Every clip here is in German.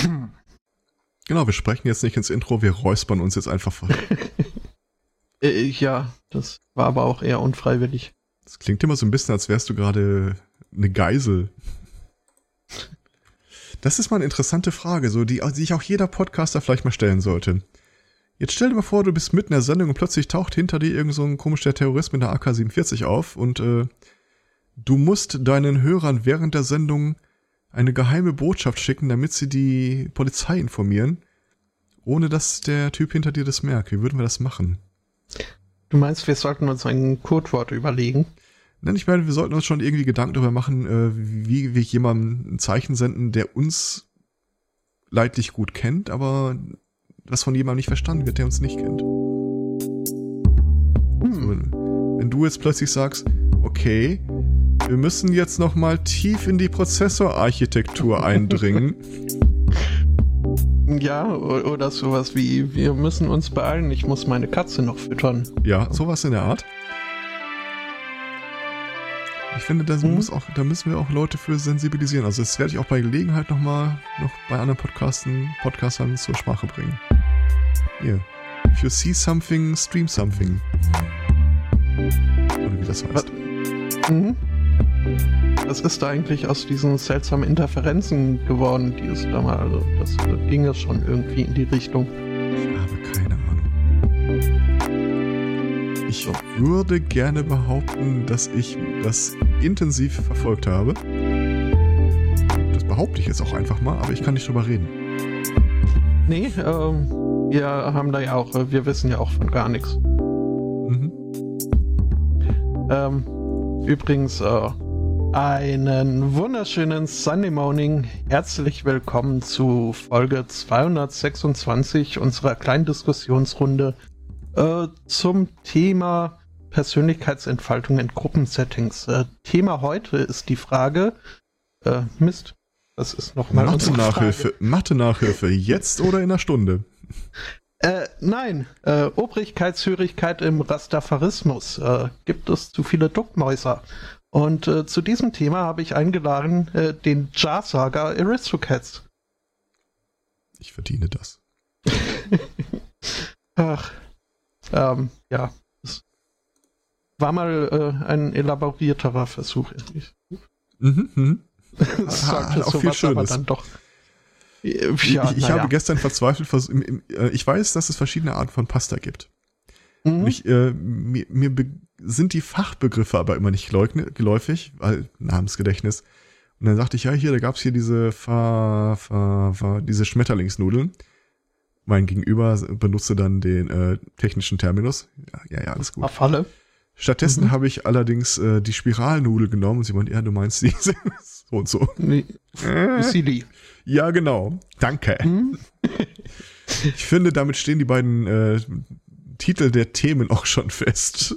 Genau, wir sprechen jetzt nicht ins Intro, wir räuspern uns jetzt einfach. äh, ja, das war aber auch eher unfreiwillig. Das klingt immer so ein bisschen, als wärst du gerade eine Geisel. Das ist mal eine interessante Frage, so die, die sich auch jeder Podcaster vielleicht mal stellen sollte. Jetzt stell dir mal vor, du bist mitten in der Sendung und plötzlich taucht hinter dir irgend so ein komischer Terrorist mit einer AK-47 auf und äh, du musst deinen Hörern während der Sendung eine geheime Botschaft schicken, damit sie die Polizei informieren, ohne dass der Typ hinter dir das merkt. Wie würden wir das machen? Du meinst, wir sollten uns ein Codewort überlegen? Nein, ich meine, wir sollten uns schon irgendwie Gedanken darüber machen, äh, wie wir jemandem ein Zeichen senden, der uns leidlich gut kennt, aber das von jemandem nicht verstanden wird, der uns nicht kennt. Hm. wenn du jetzt plötzlich sagst, okay, wir müssen jetzt noch mal tief in die Prozessorarchitektur eindringen. Ja, oder sowas wie, wir müssen uns beeilen, ich muss meine Katze noch füttern. Ja, sowas in der Art. Ich finde, da, hm. muss auch, da müssen wir auch Leute für sensibilisieren. Also das werde ich auch bei Gelegenheit nochmal noch bei anderen Podcasten, Podcastern zur Sprache bringen. Hier. If you see something, stream something. Oder wie das heißt. Was? Mhm. Was ist da eigentlich aus diesen seltsamen Interferenzen geworden, die es da mal, also das ging es schon irgendwie in die Richtung. Ich habe keine Ahnung. Ich würde gerne behaupten, dass ich das intensiv verfolgt habe. Das behaupte ich jetzt auch einfach mal, aber ich kann nicht drüber reden. Nee, ähm, wir haben da ja auch, wir wissen ja auch von gar nichts. Mhm. Ähm, übrigens, äh, einen wunderschönen Sunday Morning. Herzlich willkommen zu Folge 226 unserer kleinen Diskussionsrunde äh, zum Thema Persönlichkeitsentfaltung in Gruppensettings. Äh, Thema heute ist die Frage, äh, Mist, das ist nochmal Mathe-Nachhilfe. Mathe-Nachhilfe, jetzt oder in einer Stunde? Äh, nein, äh, Obrigkeitshörigkeit im Rastafarismus. Äh, gibt es zu viele Duckmäuser? Und äh, zu diesem Thema habe ich eingeladen äh, den Jar-Saga Aristocats. Ich verdiene das. Ach, ähm, ja. Das war mal äh, ein elaborierterer Versuch. Mhm, mhm. Sagt ah, auch viel Schönes. aber dann doch. Ja, ich, ich habe gestern verzweifelt versucht, äh, ich weiß, dass es verschiedene Arten von Pasta gibt. Mhm. Ich, äh, mir, mir sind die Fachbegriffe aber immer nicht geläufig, weil Namensgedächtnis. Und dann sagte ich, ja, hier, da gab's hier diese Fa, Fa, Fa, diese Schmetterlingsnudeln. Mein Gegenüber benutzte dann den äh, technischen Terminus. Ja, ja, ja alles gut. Falle. Stattdessen mhm. habe ich allerdings äh, die Spiralnudel genommen und sie meinte, ja, du meinst diese so und so. Nee. Äh, ja, genau. Danke. Mhm. ich finde, damit stehen die beiden äh, Titel der Themen auch schon fest.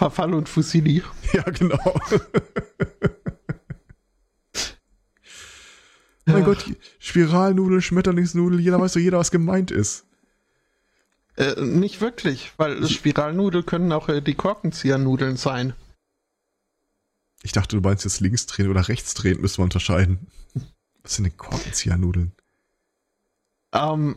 Verfall und Fusilli. Ja, genau. Ja. Mein Gott, Spiralnudel, Schmetterlingsnudel, jeder weiß doch jeder, was gemeint ist. Äh, nicht wirklich, weil Spiralnudel können auch äh, die Korkenziehernudeln sein. Ich dachte, du meinst jetzt links drehen oder rechts drehen, müssen wir unterscheiden. Was sind denn Korkenziehernudeln? Ähm,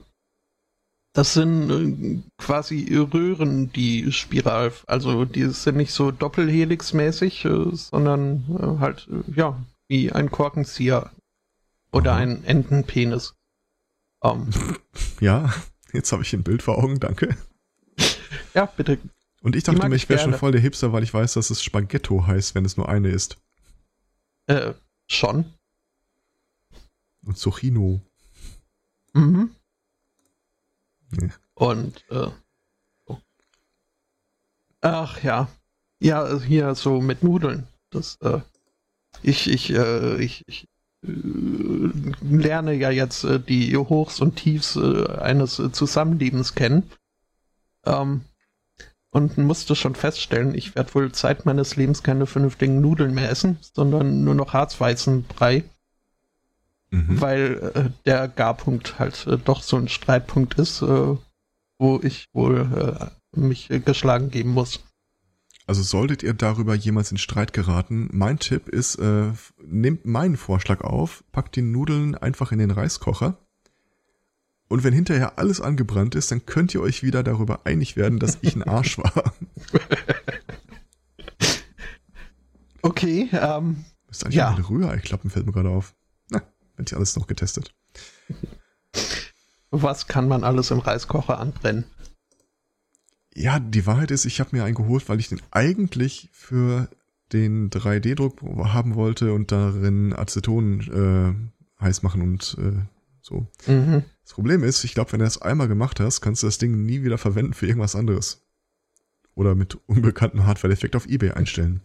das sind äh, quasi Röhren, die spiral, also die sind nicht so doppelhelixmäßig, äh, sondern äh, halt, ja, wie ein Korkenzieher oder ein Entenpenis. Um. Ähm. Ja, jetzt habe ich ein Bild vor Augen, danke. Ja, bitte. Und ich dachte mir, ich wäre schon voll der Hipster, weil ich weiß, dass es Spaghetto heißt, wenn es nur eine ist. Äh, schon. Und Zucchino. Mhm. Und äh, oh. ach ja, ja hier so mit Nudeln. Das äh, ich ich äh, ich, ich äh, lerne ja jetzt äh, die Hochs und Tiefs äh, eines äh, Zusammenlebens kennen. Ähm, und musste schon feststellen, ich werde wohl Zeit meines Lebens keine vernünftigen Nudeln mehr essen, sondern nur noch Harzweizenbrei mhm. weil äh, der Garpunkt halt äh, doch so ein Streitpunkt ist, äh, wo ich wohl äh, mich geschlagen geben muss. Also solltet ihr darüber jemals in Streit geraten, mein Tipp ist, äh, nehmt meinen Vorschlag auf, packt die Nudeln einfach in den Reiskocher. Und wenn hinterher alles angebrannt ist, dann könnt ihr euch wieder darüber einig werden, dass ich ein Arsch war. Okay, ähm. Ist eigentlich ja. eine Rührei-Klappen, fällt mir gerade auf. Hätte ich alles noch getestet. Was kann man alles im Reiskocher anbrennen? Ja, die Wahrheit ist, ich habe mir einen geholt, weil ich den eigentlich für den 3D-Druck haben wollte und darin Aceton äh, heiß machen und äh, so. Mhm. Das Problem ist, ich glaube, wenn du das einmal gemacht hast, kannst du das Ding nie wieder verwenden für irgendwas anderes. Oder mit unbekanntem Hardware-Defekt auf Ebay einstellen.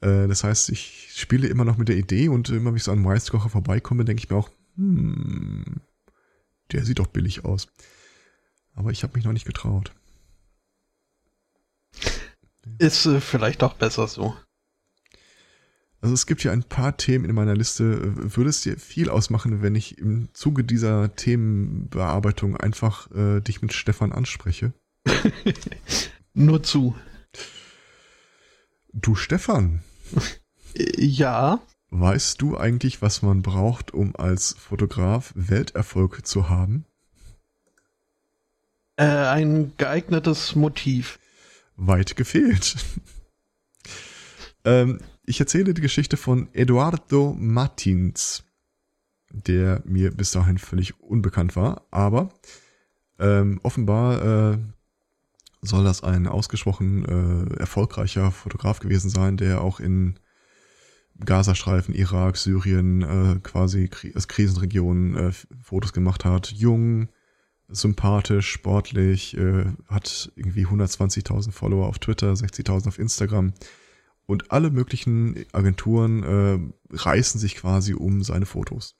Äh, das heißt, ich spiele immer noch mit der Idee und immer wenn ich so an Reiskocher vorbeikomme, denke ich mir auch, hm, der sieht doch billig aus. Aber ich habe mich noch nicht getraut. Ist äh, vielleicht auch besser so. Also es gibt hier ein paar Themen in meiner Liste. Würde es dir viel ausmachen, wenn ich im Zuge dieser Themenbearbeitung einfach äh, dich mit Stefan anspreche? Nur zu. Du Stefan. Ja. Weißt du eigentlich, was man braucht, um als Fotograf Welterfolg zu haben? Äh, ein geeignetes Motiv weit gefehlt. ähm, ich erzähle die Geschichte von Eduardo Martins, der mir bis dahin völlig unbekannt war, aber ähm, offenbar äh, soll das ein ausgesprochen äh, erfolgreicher Fotograf gewesen sein, der auch in Gazastreifen, Irak, Syrien, äh, quasi Kri Krisenregionen äh, Fotos gemacht hat. Jung, sympathisch, sportlich, äh, hat irgendwie 120.000 Follower auf Twitter, 60.000 auf Instagram und alle möglichen Agenturen äh, reißen sich quasi um seine Fotos.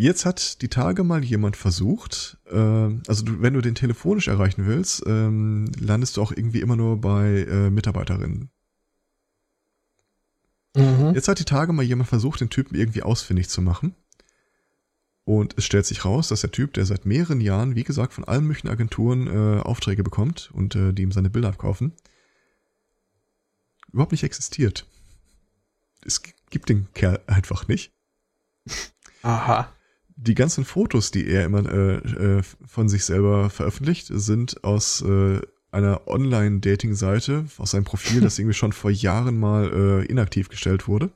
Jetzt hat die Tage mal jemand versucht, äh, also du, wenn du den telefonisch erreichen willst, ähm, landest du auch irgendwie immer nur bei äh, Mitarbeiterinnen. Mhm. Jetzt hat die Tage mal jemand versucht, den Typen irgendwie ausfindig zu machen und es stellt sich raus, dass der Typ, der seit mehreren Jahren, wie gesagt, von allen möglichen Agenturen äh, Aufträge bekommt und äh, die ihm seine Bilder abkaufen, überhaupt nicht existiert. Es gibt den Kerl einfach nicht. Aha. Die ganzen Fotos, die er immer äh, äh, von sich selber veröffentlicht, sind aus äh, einer Online-Dating-Seite, aus seinem Profil, das irgendwie schon vor Jahren mal äh, inaktiv gestellt wurde.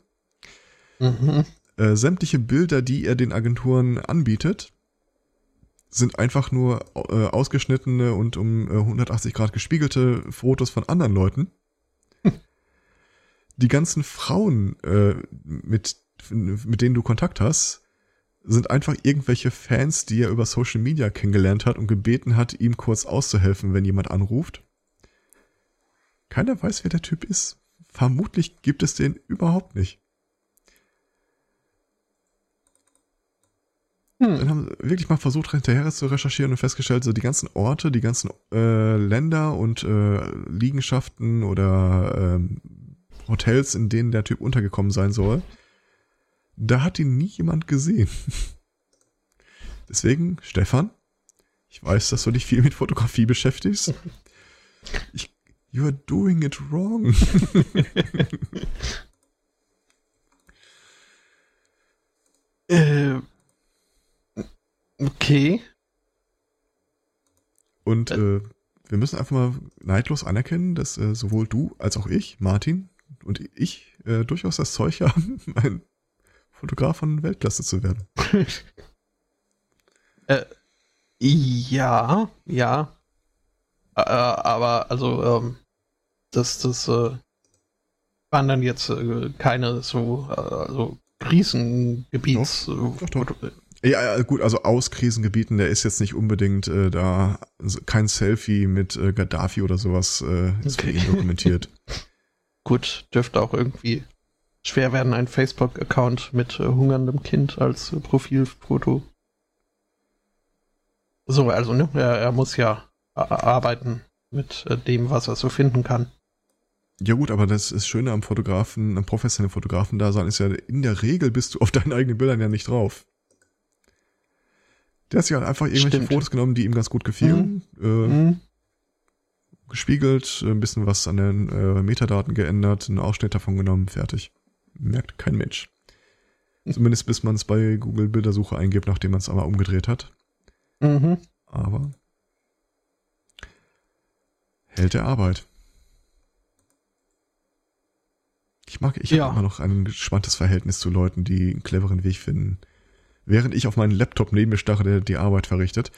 Mhm. Äh, sämtliche Bilder, die er den Agenturen anbietet, sind einfach nur äh, ausgeschnittene und um äh, 180 Grad gespiegelte Fotos von anderen Leuten. Die ganzen Frauen, äh, mit, mit denen du Kontakt hast, sind einfach irgendwelche Fans, die er über Social Media kennengelernt hat und gebeten hat, ihm kurz auszuhelfen, wenn jemand anruft. Keiner weiß, wer der Typ ist. Vermutlich gibt es den überhaupt nicht. Hm. Dann haben sie wirklich mal versucht, hinterher zu recherchieren und festgestellt, so die ganzen Orte, die ganzen äh, Länder und äh, Liegenschaften oder äh, Hotels, in denen der Typ untergekommen sein soll, da hat ihn nie jemand gesehen. Deswegen, Stefan, ich weiß, dass du dich viel mit Fotografie beschäftigst. Ich, you are doing it wrong. äh, Okay. Und äh, wir müssen einfach mal neidlos anerkennen, dass äh, sowohl du als auch ich, Martin und ich, äh, durchaus das Zeug haben, ein Fotograf von Weltklasse zu werden. äh, ja, ja. Äh, aber also, ähm, das, das äh, waren dann jetzt äh, keine so also Krisengebiets. Doch, doch, doch. Ja, gut, also aus Krisengebieten, der ist jetzt nicht unbedingt äh, da, also kein Selfie mit äh, Gaddafi oder sowas äh, ist okay. für ihn dokumentiert. gut, dürfte auch irgendwie schwer werden, ein Facebook-Account mit äh, hungerndem Kind als äh, Profilfoto. So, also, ne, er, er muss ja arbeiten mit äh, dem, was er so finden kann. Ja gut, aber das ist Schöne am Fotografen, am professionellen Fotografen da sein, ist ja, in der Regel bist du auf deinen eigenen Bildern ja nicht drauf. Der hat sich halt einfach irgendwelche Stimmt. Fotos genommen, die ihm ganz gut gefielen. Mhm. Äh, mhm. gespiegelt, ein bisschen was an den äh, Metadaten geändert, einen Ausschnitt davon genommen, fertig. Merkt kein Mensch. Zumindest bis man es bei Google Bildersuche eingibt, nachdem man es aber umgedreht hat. Mhm. Aber hält der Arbeit. Ich mag, ich ja. habe immer noch ein gespanntes Verhältnis zu Leuten, die einen cleveren Weg finden. Während ich auf meinen Laptop neben mir starre, der die Arbeit verrichtet,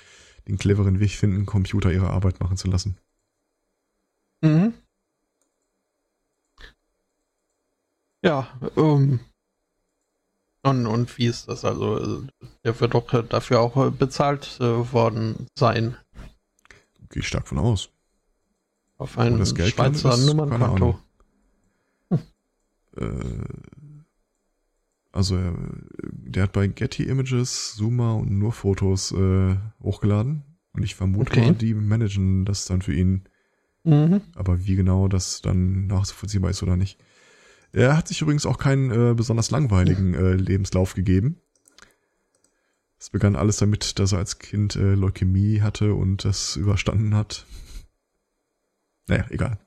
den cleveren Weg finden, Computer ihre Arbeit machen zu lassen. Mhm. Ja, ähm. Und, und wie ist das? Also, der wird doch dafür auch bezahlt äh, worden sein. Gehe ich stark von aus. Auf ein Schweizer Nummernkonto. Äh, also der hat bei Getty Images, Zoomer und nur Fotos äh, hochgeladen. Und ich vermute okay. mal, die managen das dann für ihn. Mhm. Aber wie genau das dann nachvollziehbar ist oder nicht. Er hat sich übrigens auch keinen äh, besonders langweiligen äh, Lebenslauf gegeben. Es begann alles damit, dass er als Kind äh, Leukämie hatte und das überstanden hat. Naja, egal.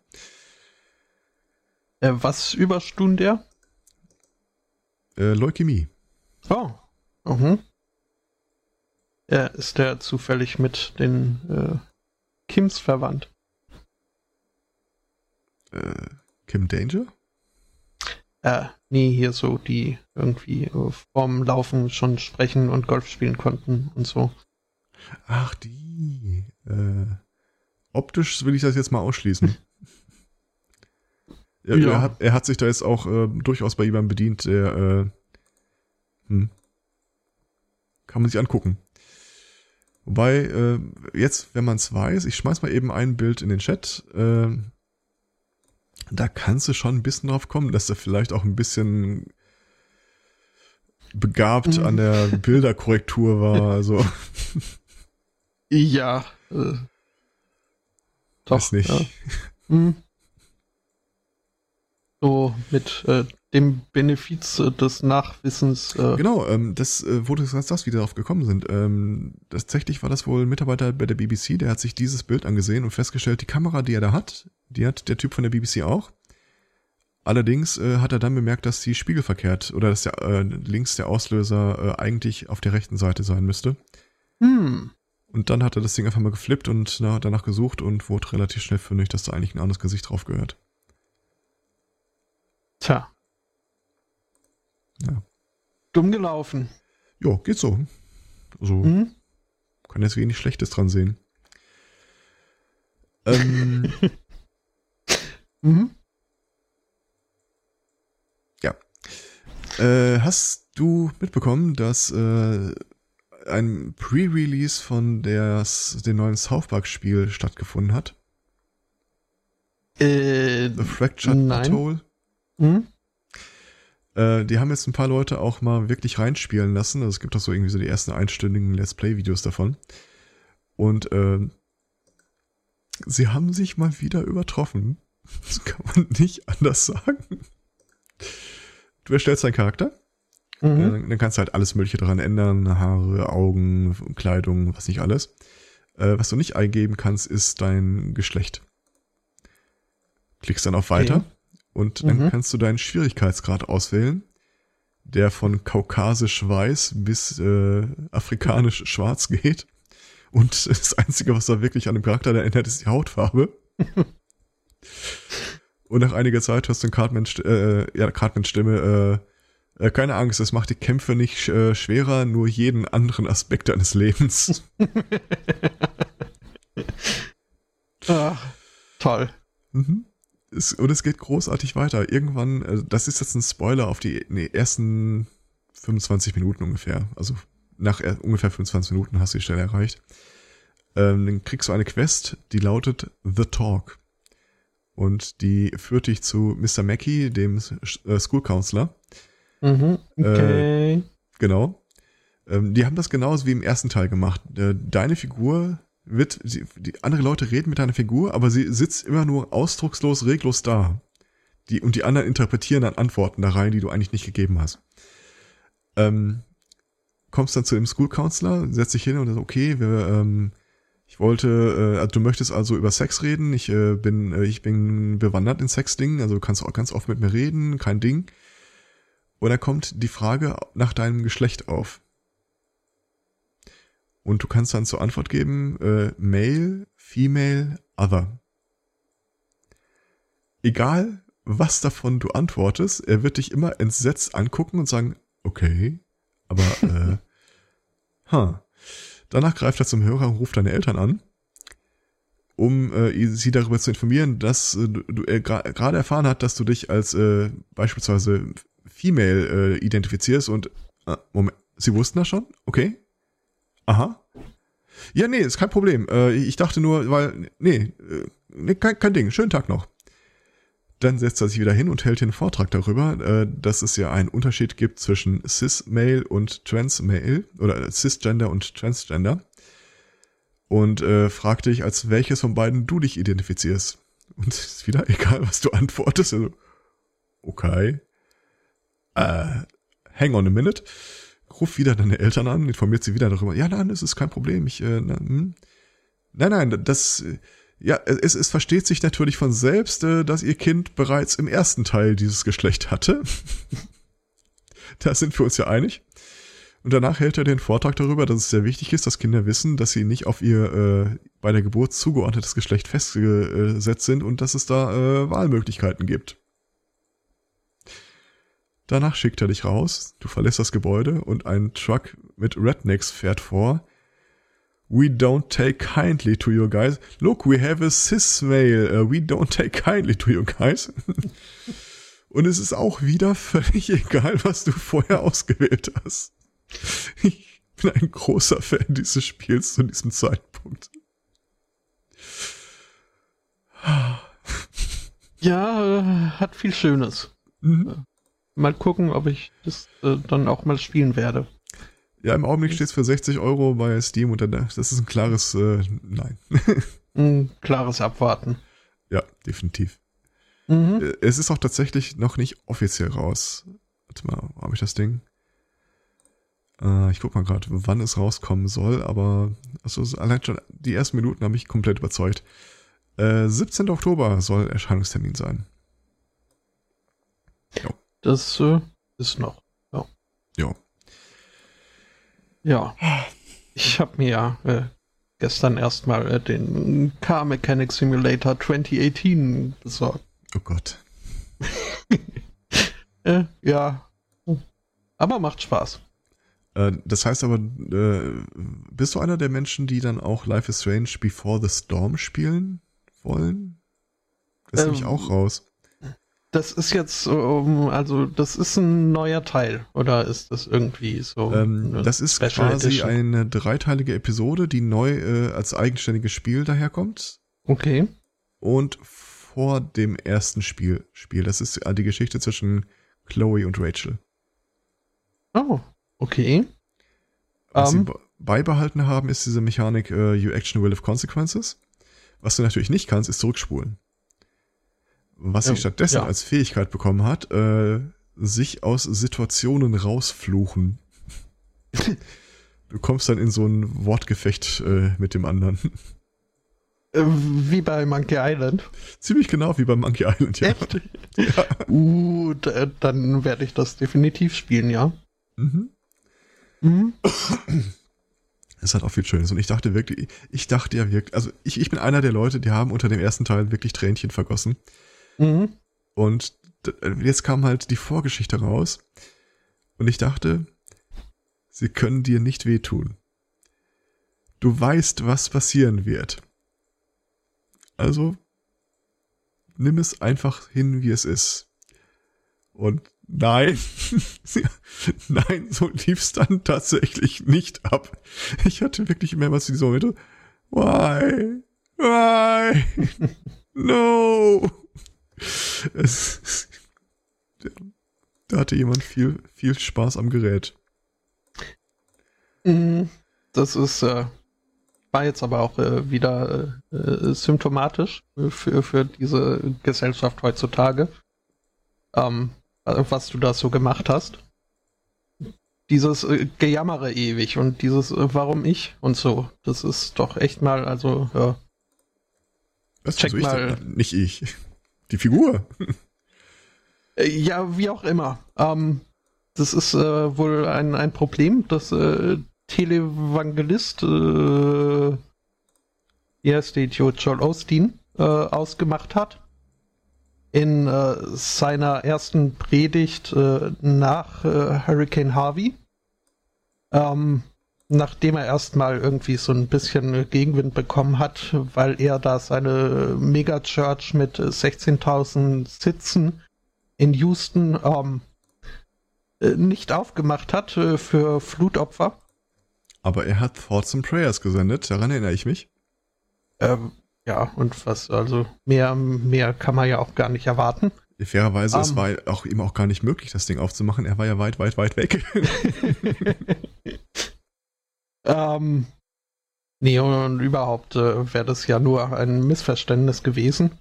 Äh, was überstund er? Äh, Leukämie. Oh. Mhm. Ja, ist der zufällig mit den äh, Kims verwandt? Äh, Kim Danger? Äh, nee, hier so, die irgendwie äh, vorm Laufen schon sprechen und Golf spielen konnten und so. Ach, die. Äh, optisch will ich das jetzt mal ausschließen. Ja. Er, hat, er hat sich da jetzt auch äh, durchaus bei jemandem bedient, der äh, hm, kann man sich angucken. Wobei, äh, jetzt, wenn man es weiß, ich schmeiß mal eben ein Bild in den Chat, äh, da kannst du schon ein bisschen drauf kommen, dass er vielleicht auch ein bisschen begabt an der Bilderkorrektur war. Also. Ja. Äh, doch, Weiß nicht. Ja. Hm so mit äh, dem Benefiz äh, des Nachwissens. Äh genau, ähm, das äh, wurde das, das wieder darauf gekommen sind. Ähm, tatsächlich war das wohl ein Mitarbeiter bei der BBC, der hat sich dieses Bild angesehen und festgestellt, die Kamera, die er da hat, die hat der Typ von der BBC auch. Allerdings äh, hat er dann bemerkt, dass die spiegelverkehrt oder dass der, äh, links der Auslöser äh, eigentlich auf der rechten Seite sein müsste. Hm. Und dann hat er das Ding einfach mal geflippt und na, danach gesucht und wurde relativ schnell fündig, dass da eigentlich ein anderes Gesicht drauf gehört. Tja. Ja. Dumm gelaufen. Ja, geht so. Also, mhm. kann jetzt wenig Schlechtes dran sehen. Ähm, mhm. Ja. Äh, hast du mitbekommen, dass äh, ein Pre-Release von der, dem neuen South Park Spiel stattgefunden hat? Äh, The Fractured nein. Atoll? Mhm. Äh, die haben jetzt ein paar Leute auch mal wirklich reinspielen lassen. Also es gibt auch so irgendwie so die ersten einstündigen Let's Play-Videos davon. Und äh, sie haben sich mal wieder übertroffen. Das kann man nicht anders sagen. Du erstellst deinen Charakter. Mhm. Äh, dann kannst du halt alles Mögliche daran ändern. Haare, Augen, Kleidung, was nicht alles. Äh, was du nicht eingeben kannst, ist dein Geschlecht. Klickst dann auf Weiter. Okay. Und dann mhm. kannst du deinen Schwierigkeitsgrad auswählen, der von kaukasisch weiß bis äh, afrikanisch schwarz geht. Und das Einzige, was da wirklich an dem Charakter erinnert, ist die Hautfarbe. Und nach einiger Zeit hörst du Cartman, äh, ja, Cartmans Stimme, äh, äh, keine Angst, es macht die Kämpfe nicht äh, schwerer, nur jeden anderen Aspekt deines Lebens. Ach, toll. Mhm es, und es geht großartig weiter. Irgendwann, äh, das ist jetzt ein Spoiler auf die nee, ersten 25 Minuten ungefähr. Also nach ungefähr 25 Minuten hast du die Stelle erreicht. Ähm, dann kriegst du eine Quest, die lautet The Talk. Und die führt dich zu Mr. Mackey, dem äh, School Counselor. Mhm, okay. Äh, genau. Ähm, die haben das genauso wie im ersten Teil gemacht. Äh, deine Figur wird, sie, die andere Leute reden mit deiner Figur, aber sie sitzt immer nur ausdruckslos, reglos da. Die, und die anderen interpretieren dann Antworten da rein, die du eigentlich nicht gegeben hast. Ähm, kommst dann zu dem School Counselor, setzt dich hin und sagst, okay, wir, ähm, Ich wollte, äh, also du möchtest also über Sex reden. Ich äh, bin, äh, ich bin bewandert in Sexdingen, also du kannst auch ganz oft mit mir reden, kein Ding. Und dann kommt die Frage nach deinem Geschlecht auf. Und du kannst dann zur Antwort geben, äh, Male, Female, Other. Egal, was davon du antwortest, er wird dich immer entsetzt angucken und sagen, okay, aber, äh, ha. Danach greift er zum Hörer und ruft deine Eltern an, um äh, sie darüber zu informieren, dass äh, du äh, gerade erfahren hat, dass du dich als äh, beispielsweise Female äh, identifizierst und äh, Moment, sie wussten das schon? Okay. Aha. Ja, nee, ist kein Problem. Äh, ich dachte nur, weil, nee, äh, nee kein, kein Ding. Schönen Tag noch. Dann setzt er sich wieder hin und hält einen Vortrag darüber, äh, dass es ja einen Unterschied gibt zwischen Cis-Male und Trans-Male oder Cisgender und Transgender. Und äh, fragt dich, als welches von beiden du dich identifizierst. Und es ist wieder egal, was du antwortest. Also, okay. Äh, hang on a minute. Ruf wieder deine Eltern an, informiert sie wieder darüber. Ja, nein, das ist kein Problem. Ich, äh, na, hm. Nein, nein, das, ja, es, es versteht sich natürlich von selbst, äh, dass ihr Kind bereits im ersten Teil dieses Geschlecht hatte. da sind wir uns ja einig. Und danach hält er den Vortrag darüber, dass es sehr wichtig ist, dass Kinder wissen, dass sie nicht auf ihr äh, bei der Geburt zugeordnetes Geschlecht festgesetzt sind und dass es da äh, Wahlmöglichkeiten gibt. Danach schickt er dich raus, du verlässt das Gebäude und ein Truck mit Rednecks fährt vor, We don't take kindly to you guys. Look, we have a cis male. Uh, we don't take kindly to you guys. Und es ist auch wieder völlig egal, was du vorher ausgewählt hast. Ich bin ein großer Fan dieses Spiels zu diesem Zeitpunkt. Ja, hat viel Schönes. Mhm. Mal gucken, ob ich das äh, dann auch mal spielen werde. Ja, im Augenblick steht es für 60 Euro bei Steam und dann, das ist ein klares äh, Nein. ein klares Abwarten. Ja, definitiv. Mhm. Äh, es ist auch tatsächlich noch nicht offiziell raus. Warte mal, habe ich das Ding? Äh, ich guck mal gerade, wann es rauskommen soll, aber also allein schon die ersten Minuten haben mich komplett überzeugt. Äh, 17. Oktober soll Erscheinungstermin sein. Jo. Das äh, ist noch. Ja. Ja. Ja. Ich habe mir ja äh, gestern erstmal äh, den Car Mechanic Simulator 2018 besorgt. Oh Gott. äh, ja. Aber macht Spaß. Äh, das heißt aber, äh, bist du einer der Menschen, die dann auch Life is Strange Before the Storm spielen wollen? Das ähm, nämlich auch raus. Das ist jetzt, also das ist ein neuer Teil oder ist das irgendwie so? Ähm, das ist Special quasi Edition? eine dreiteilige Episode, die neu äh, als eigenständiges Spiel daherkommt. Okay. Und vor dem ersten Spiel Spiel. Das ist die Geschichte zwischen Chloe und Rachel. Oh, okay. Was um. sie ähm. beibehalten haben, ist diese Mechanik uh, You Action Will have Consequences. Was du natürlich nicht kannst, ist zurückspulen. Was sie stattdessen ja. als Fähigkeit bekommen hat, äh, sich aus Situationen rausfluchen. du kommst dann in so ein Wortgefecht äh, mit dem anderen. Äh, wie bei Monkey Island. Ziemlich genau wie bei Monkey Island, ja. Echt? ja. Uh, dann werde ich das definitiv spielen, ja. Mhm. Mhm. Es hat auch viel Schönes. Und ich dachte wirklich, ich dachte ja wirklich, also ich, ich bin einer der Leute, die haben unter dem ersten Teil wirklich Tränchen vergossen. Mhm. Und jetzt kam halt die Vorgeschichte raus. Und ich dachte, sie können dir nicht wehtun. Du weißt, was passieren wird. Also nimm es einfach hin, wie es ist. Und nein, nein, so lief es dann tatsächlich nicht ab. Ich hatte wirklich mehrmals diese Momente, why, why, no. Es, da hatte jemand viel, viel Spaß am Gerät. Mhm. Das ist, äh, war jetzt aber auch äh, wieder äh, äh symptomatisch für, für diese Gesellschaft heutzutage. Ähm, was du da so gemacht hast. dieses äh, Gejammere ewig und dieses äh, Warum ich und so. Das ist doch echt mal, also, ja. Was check also mal. Ich, nicht ich. Die Figur. Äh, ja, wie auch immer. Ähm, das ist äh, wohl ein, ein Problem, das äh, Televangelist, äh, erste Idiot Joel Osteen, äh, ausgemacht hat. In äh, seiner ersten Predigt äh, nach äh, Hurricane Harvey. Ähm, nachdem er erstmal irgendwie so ein bisschen Gegenwind bekommen hat, weil er da seine Megachurch mit 16.000 Sitzen in Houston ähm, äh, nicht aufgemacht hat äh, für Flutopfer. Aber er hat Thoughts and Prayers gesendet, daran erinnere ich mich. Ähm, ja, und was, also mehr, mehr kann man ja auch gar nicht erwarten. Fairerweise, um, es ähm. war auch ihm auch gar nicht möglich, das Ding aufzumachen. Er war ja weit, weit, weit weg. ähm, nee, und überhaupt äh, wäre das ja nur ein Missverständnis gewesen.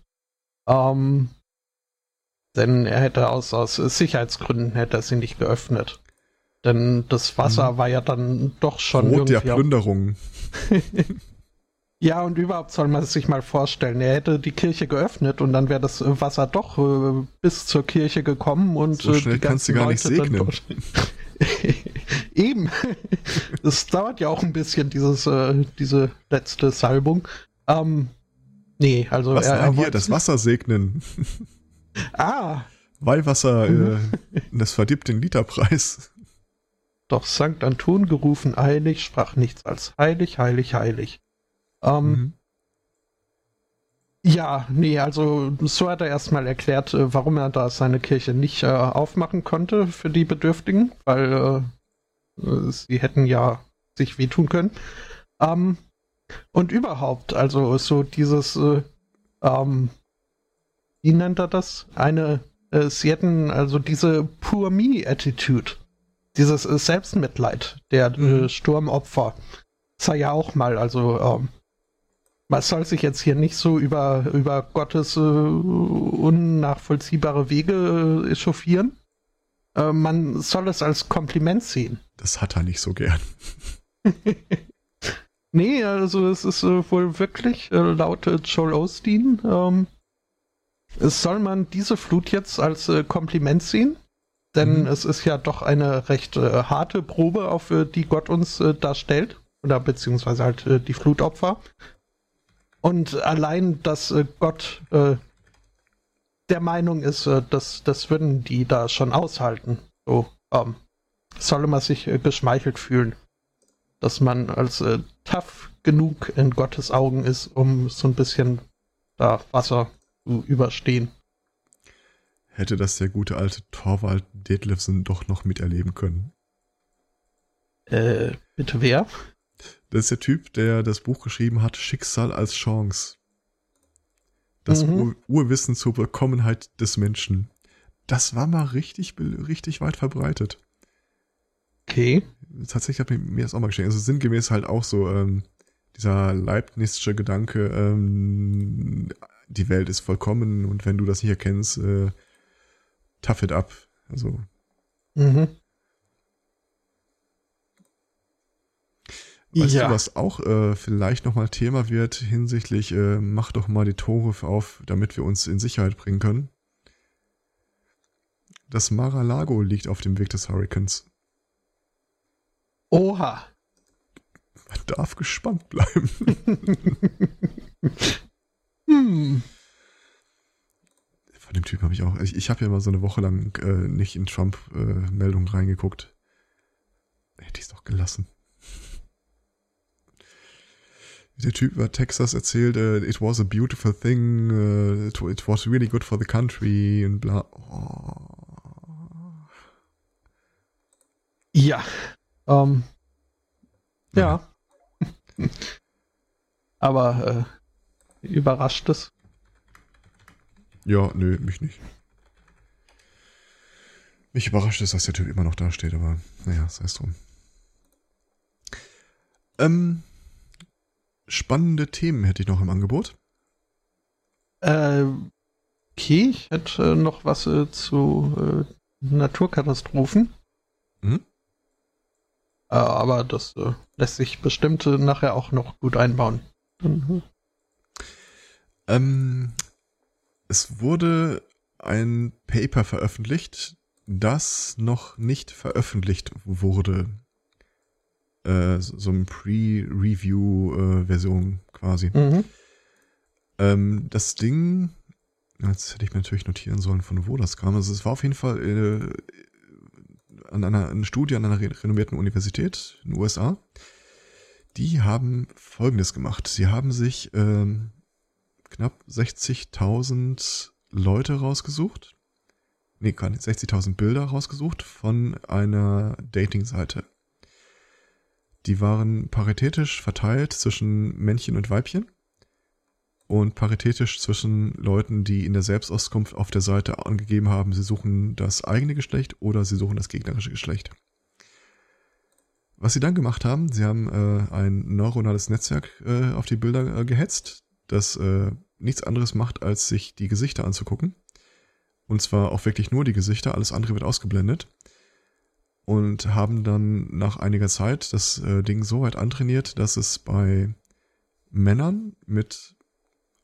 Ähm, denn er hätte aus, aus Sicherheitsgründen hätte er sie nicht geöffnet. Denn das Wasser mhm. war ja dann doch schon. Rot der Plünderung. ja, und überhaupt soll man sich mal vorstellen, er hätte die Kirche geöffnet und dann wäre das Wasser doch äh, bis zur Kirche gekommen und so äh, schnell die kannst du gar Leute nicht segnen. Eben. Das dauert ja auch ein bisschen, dieses, äh, diese letzte Salbung. Ähm, nee, also Was er, er hier, das Wasser segnen. Ah. Weihwasser, mhm. äh, das verdirbt den Literpreis. Doch Sankt Anton gerufen eilig, sprach nichts als heilig, heilig, heilig. Ähm, mhm. Ja, nee, also so hat er erstmal erklärt, äh, warum er da seine Kirche nicht äh, aufmachen konnte für die Bedürftigen, weil äh, sie hätten ja sich wehtun können. Ähm, und überhaupt, also so dieses äh, ähm, wie nennt er das? Eine, äh, sie hätten also diese Poor Me-Attitude, dieses äh, Selbstmitleid der äh, mhm. Sturmopfer. Sei ja auch mal, also ähm, man soll sich jetzt hier nicht so über, über Gottes äh, unnachvollziehbare Wege äh, echauffieren. Äh, man soll es als Kompliment sehen. Das hat er nicht so gern. nee, also es ist äh, wohl wirklich äh, laut Joel Osteen ähm, soll man diese Flut jetzt als Kompliment sehen? Denn mhm. es ist ja doch eine recht harte Probe, auf die Gott uns da stellt. Oder beziehungsweise halt die Flutopfer. Und allein, dass Gott der Meinung ist, äh, dass das würden die da schon aushalten. So ähm, solle man sich äh, geschmeichelt fühlen. Dass man als äh, tough genug in Gottes Augen ist, um so ein bisschen da Wasser überstehen. Hätte das der gute alte Torwald Detlefsen doch noch miterleben können. Äh, bitte wer? Das ist der Typ, der das Buch geschrieben hat, Schicksal als Chance. Das mhm. Ur Urwissen zur Vollkommenheit des Menschen. Das war mal richtig, richtig weit verbreitet. Okay. Tatsächlich hat mir, mir das auch mal geschenkt. Also sinngemäß halt auch so, ähm, dieser Leibnizsche Gedanke, ähm, die Welt ist vollkommen und wenn du das nicht erkennst, äh, tough it up. Also. Mhm. Weißt ja. du, was auch äh, vielleicht nochmal Thema wird hinsichtlich, äh, mach doch mal die Tore auf, damit wir uns in Sicherheit bringen können? Das Mar-a-Lago liegt auf dem Weg des Hurricanes. Oha. Man darf gespannt bleiben. Hm. Von dem Typ habe ich auch. Ich, ich habe ja mal so eine Woche lang äh, nicht in Trump-Meldungen äh, reingeguckt. Hätte ich es doch gelassen. Der Typ über Texas erzählt, uh, it was a beautiful thing, uh, it, it, was really good for the country und bla. Oh. Ja. Ähm. Ja. ja. Aber äh, Überrascht es? Ja, nö, mich nicht. Mich überrascht es, dass der Typ immer noch da steht, aber naja, sei es drum. Ähm, spannende Themen hätte ich noch im Angebot. Äh, okay, ich hätte noch was äh, zu äh, Naturkatastrophen. Mhm. Äh, aber das äh, lässt sich bestimmt äh, nachher auch noch gut einbauen. Mhm. Ähm, es wurde ein Paper veröffentlicht, das noch nicht veröffentlicht wurde. Äh, so ein Pre-Review-Version quasi. Mhm. Ähm, das Ding, jetzt hätte ich mir natürlich notieren sollen, von wo das kam. Also es war auf jeden Fall äh, an einer eine Studie an einer renommierten Universität in den USA. Die haben Folgendes gemacht. Sie haben sich ähm, knapp 60.000 Leute rausgesucht. Nee, gar nicht, 60.000 Bilder rausgesucht von einer Dating-Seite. Die waren paritätisch verteilt zwischen Männchen und Weibchen und paritätisch zwischen Leuten, die in der Selbstauskunft auf der Seite angegeben haben, sie suchen das eigene Geschlecht oder sie suchen das gegnerische Geschlecht. Was sie dann gemacht haben, sie haben äh, ein neuronales Netzwerk äh, auf die Bilder äh, gehetzt, das äh, nichts anderes macht, als sich die Gesichter anzugucken. Und zwar auch wirklich nur die Gesichter, alles andere wird ausgeblendet. Und haben dann nach einiger Zeit das äh, Ding so weit antrainiert, dass es bei Männern mit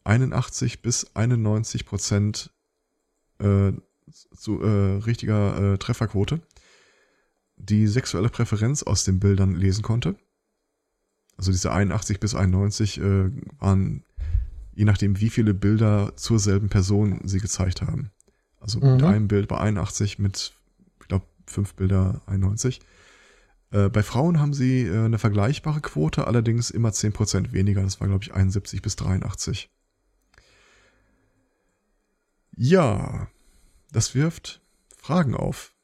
81 bis 91 Prozent äh, zu, äh, richtiger äh, Trefferquote die sexuelle Präferenz aus den Bildern lesen konnte. Also diese 81 bis 91 äh, waren je nachdem, wie viele Bilder zur selben Person sie gezeigt haben. Also mhm. mit einem Bild bei 81, mit, fünf Bilder 91. Äh, bei Frauen haben sie äh, eine vergleichbare Quote, allerdings immer 10% weniger. Das war, glaube ich, 71 bis 83. Ja, das wirft Fragen auf.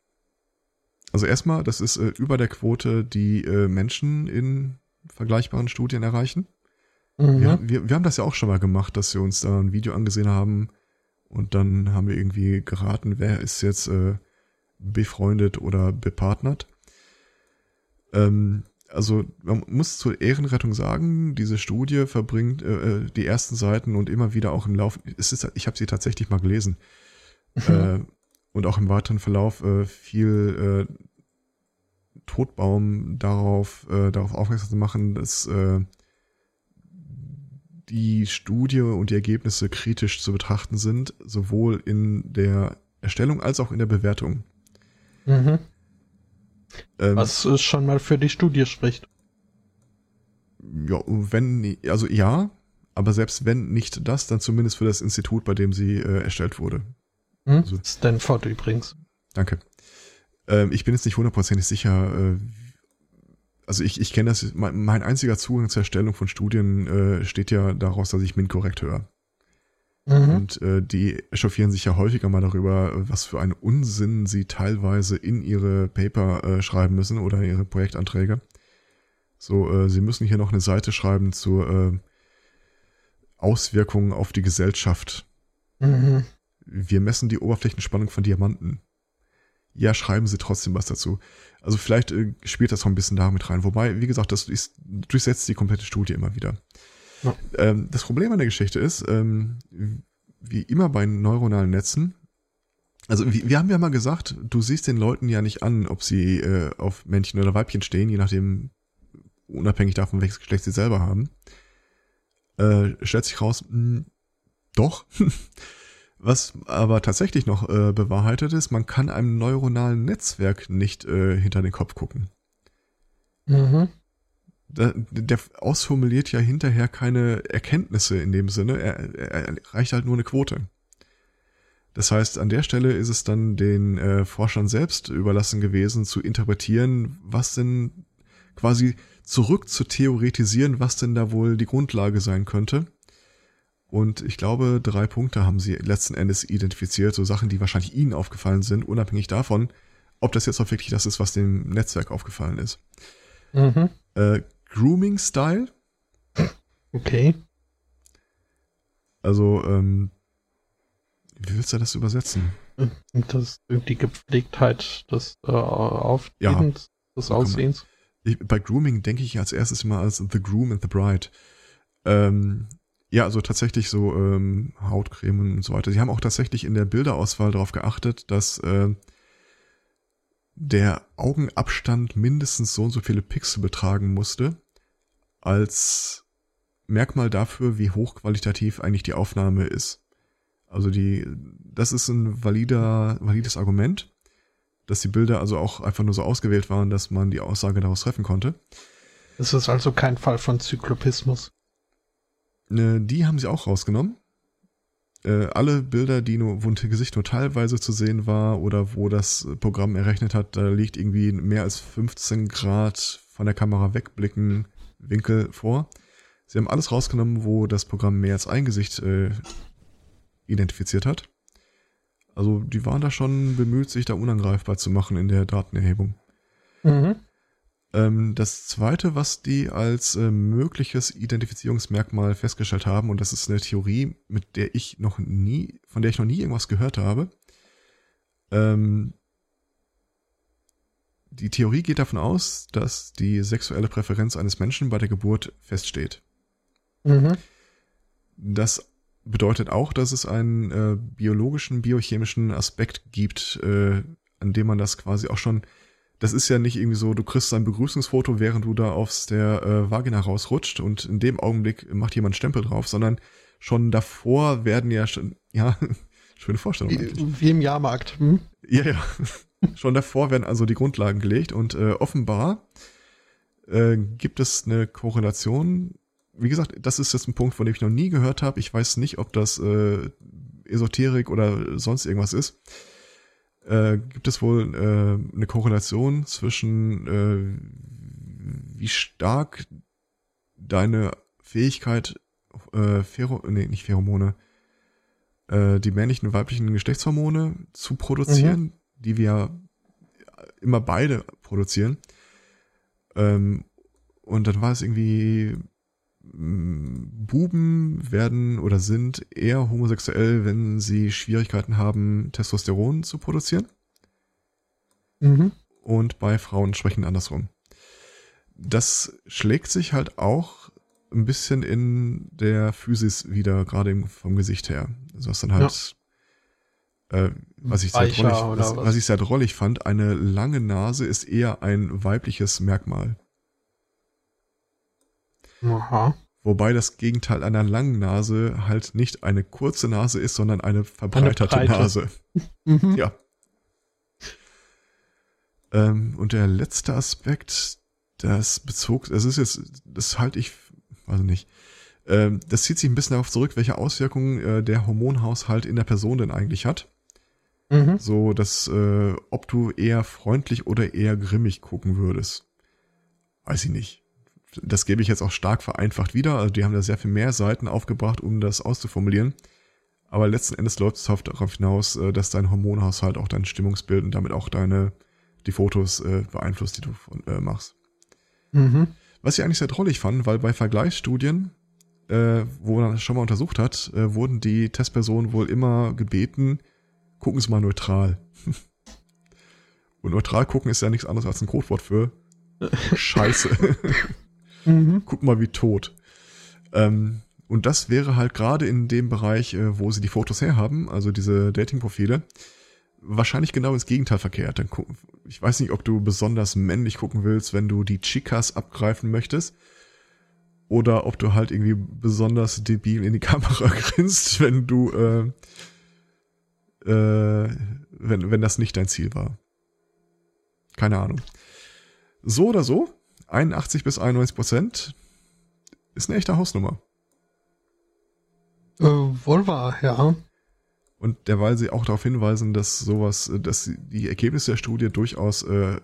Also erstmal, das ist äh, über der Quote, die äh, Menschen in vergleichbaren Studien erreichen. Mhm. Wir, wir, wir haben das ja auch schon mal gemacht, dass wir uns da ein Video angesehen haben und dann haben wir irgendwie geraten, wer ist jetzt äh, befreundet oder bepartnert. Ähm, also man muss zur Ehrenrettung sagen, diese Studie verbringt äh, äh die ersten Seiten und immer wieder auch im Laufe, es ist, ich habe sie tatsächlich mal gelesen mhm. äh, und auch im weiteren Verlauf äh, viel äh, Todbaum darauf, äh, darauf aufmerksam zu machen, dass die Studie und die Ergebnisse kritisch zu betrachten sind, sowohl in der Erstellung als auch in der Bewertung. Mhm. Ähm, Was schon mal für die Studie spricht. Ja, wenn, also ja, aber selbst wenn nicht das, dann zumindest für das Institut, bei dem sie äh, erstellt wurde. Hm? Also, Stanford übrigens. Danke. Ähm, ich bin jetzt nicht hundertprozentig sicher, äh, also ich, ich kenne das, mein, mein, einziger Zugang zur Erstellung von Studien äh, steht ja daraus, dass ich MINT korrekt höre. Mhm. Und äh, die echauffieren sich ja häufiger mal darüber, was für einen Unsinn sie teilweise in ihre Paper äh, schreiben müssen oder ihre Projektanträge. So, äh, sie müssen hier noch eine Seite schreiben zur äh, Auswirkungen auf die Gesellschaft. Mhm. Wir messen die Oberflächenspannung von Diamanten ja, schreiben sie trotzdem was dazu. Also vielleicht äh, spielt das auch ein bisschen damit rein. Wobei, wie gesagt, das ist, durchsetzt die komplette Studie immer wieder. Ja. Ähm, das Problem an der Geschichte ist, ähm, wie immer bei neuronalen Netzen, also wir, wir haben ja mal gesagt, du siehst den Leuten ja nicht an, ob sie äh, auf Männchen oder Weibchen stehen, je nachdem, unabhängig davon, welches Geschlecht sie selber haben. Äh, stellt sich raus, mh, hm, doch. Was aber tatsächlich noch äh, bewahrheitet ist, man kann einem neuronalen Netzwerk nicht äh, hinter den Kopf gucken. Mhm. Der, ausformuliert ja hinterher keine Erkenntnisse in dem Sinne, er, er reicht halt nur eine Quote. Das heißt, an der Stelle ist es dann den äh, Forschern selbst überlassen gewesen, zu interpretieren, was denn quasi zurück zu theoretisieren, was denn da wohl die Grundlage sein könnte und ich glaube, drei Punkte haben sie letzten Endes identifiziert, so Sachen, die wahrscheinlich ihnen aufgefallen sind, unabhängig davon, ob das jetzt auch wirklich das ist, was dem Netzwerk aufgefallen ist. Mhm. Äh, Grooming Style. Okay. Also, ähm, wie willst du das übersetzen? Das, die Gepflegtheit des äh, Auftretens, ja, des Aussehens. Ich, bei Grooming denke ich als erstes immer als The Groom and the Bride. Ähm, ja, also tatsächlich so ähm, Hautcremen und so weiter. Sie haben auch tatsächlich in der Bilderauswahl darauf geachtet, dass äh, der Augenabstand mindestens so und so viele Pixel betragen musste, als Merkmal dafür, wie hochqualitativ eigentlich die Aufnahme ist. Also die, das ist ein valider, valides Argument, dass die Bilder also auch einfach nur so ausgewählt waren, dass man die Aussage daraus treffen konnte. Es ist also kein Fall von Zyklopismus. Äh, die haben sie auch rausgenommen. Äh, alle Bilder, die nur, wo ein Gesicht nur teilweise zu sehen war oder wo das Programm errechnet hat, da liegt irgendwie mehr als 15 Grad von der Kamera wegblicken Winkel vor. Sie haben alles rausgenommen, wo das Programm mehr als ein Gesicht äh, identifiziert hat. Also die waren da schon bemüht, sich da unangreifbar zu machen in der Datenerhebung. Mhm. Ähm, das zweite, was die als äh, mögliches Identifizierungsmerkmal festgestellt haben, und das ist eine Theorie, mit der ich noch nie, von der ich noch nie irgendwas gehört habe. Ähm, die Theorie geht davon aus, dass die sexuelle Präferenz eines Menschen bei der Geburt feststeht. Mhm. Das bedeutet auch, dass es einen äh, biologischen, biochemischen Aspekt gibt, äh, an dem man das quasi auch schon das ist ja nicht irgendwie so, du kriegst ein Begrüßungsfoto, während du da aufs der äh, Vagina rausrutscht und in dem Augenblick macht jemand Stempel drauf, sondern schon davor werden ja schon, ja, schöne Vorstellung. Wie, wie im Jahrmarkt. Hm? Ja, ja. schon davor werden also die Grundlagen gelegt und äh, offenbar äh, gibt es eine Korrelation. Wie gesagt, das ist jetzt ein Punkt, von dem ich noch nie gehört habe. Ich weiß nicht, ob das äh, Esoterik oder sonst irgendwas ist äh, gibt es wohl äh, eine Korrelation zwischen äh, wie stark deine Fähigkeit äh, Phero nee, nicht Pheromone, äh, die männlichen und weiblichen Geschlechtshormone zu produzieren, mhm. die wir immer beide produzieren. Ähm, und dann war es irgendwie Buben werden oder sind eher homosexuell, wenn sie Schwierigkeiten haben, Testosteron zu produzieren. Mhm. Und bei Frauen sprechen andersrum. Das schlägt sich halt auch ein bisschen in der Physis wieder, gerade vom Gesicht her. Also was dann halt, ja. äh, was ich sehr drollig, was, was ich sehr drollig fand, eine lange Nase ist eher ein weibliches Merkmal. Aha. Wobei das Gegenteil einer langen Nase halt nicht eine kurze Nase ist, sondern eine verbreiterte eine Nase. mhm. Ja. Ähm, und der letzte Aspekt, das bezog, es ist jetzt, das halte ich, weiß nicht, ähm, das zieht sich ein bisschen darauf zurück, welche Auswirkungen äh, der Hormonhaushalt in der Person denn eigentlich hat. Mhm. So, dass, äh, ob du eher freundlich oder eher grimmig gucken würdest. Weiß ich nicht das gebe ich jetzt auch stark vereinfacht wieder. Also die haben da sehr viel mehr Seiten aufgebracht, um das auszuformulieren. Aber letzten Endes läuft es darauf hinaus, äh, dass dein Hormonhaushalt auch dein Stimmungsbild und damit auch deine die Fotos äh, beeinflusst, die du äh, machst. Mhm. Was ich eigentlich sehr drollig fand, weil bei Vergleichsstudien, äh, wo man das schon mal untersucht hat, äh, wurden die Testpersonen wohl immer gebeten, gucken Sie mal neutral. und neutral gucken ist ja nichts anderes als ein Codewort für Scheiße. Mhm. Guck mal, wie tot. Ähm, und das wäre halt gerade in dem Bereich, äh, wo sie die Fotos herhaben, also diese Dating-Profile, wahrscheinlich genau ins Gegenteil verkehrt. Ich weiß nicht, ob du besonders männlich gucken willst, wenn du die Chicas abgreifen möchtest. Oder ob du halt irgendwie besonders debil in die Kamera grinst, wenn du, äh, äh, wenn, wenn das nicht dein Ziel war. Keine Ahnung. So oder so, 81 bis 91 Prozent ist eine echte Hausnummer. Äh, wohl wahr, ja. Und derweil sie auch darauf hinweisen, dass sowas, dass die Ergebnisse der Studie durchaus äh,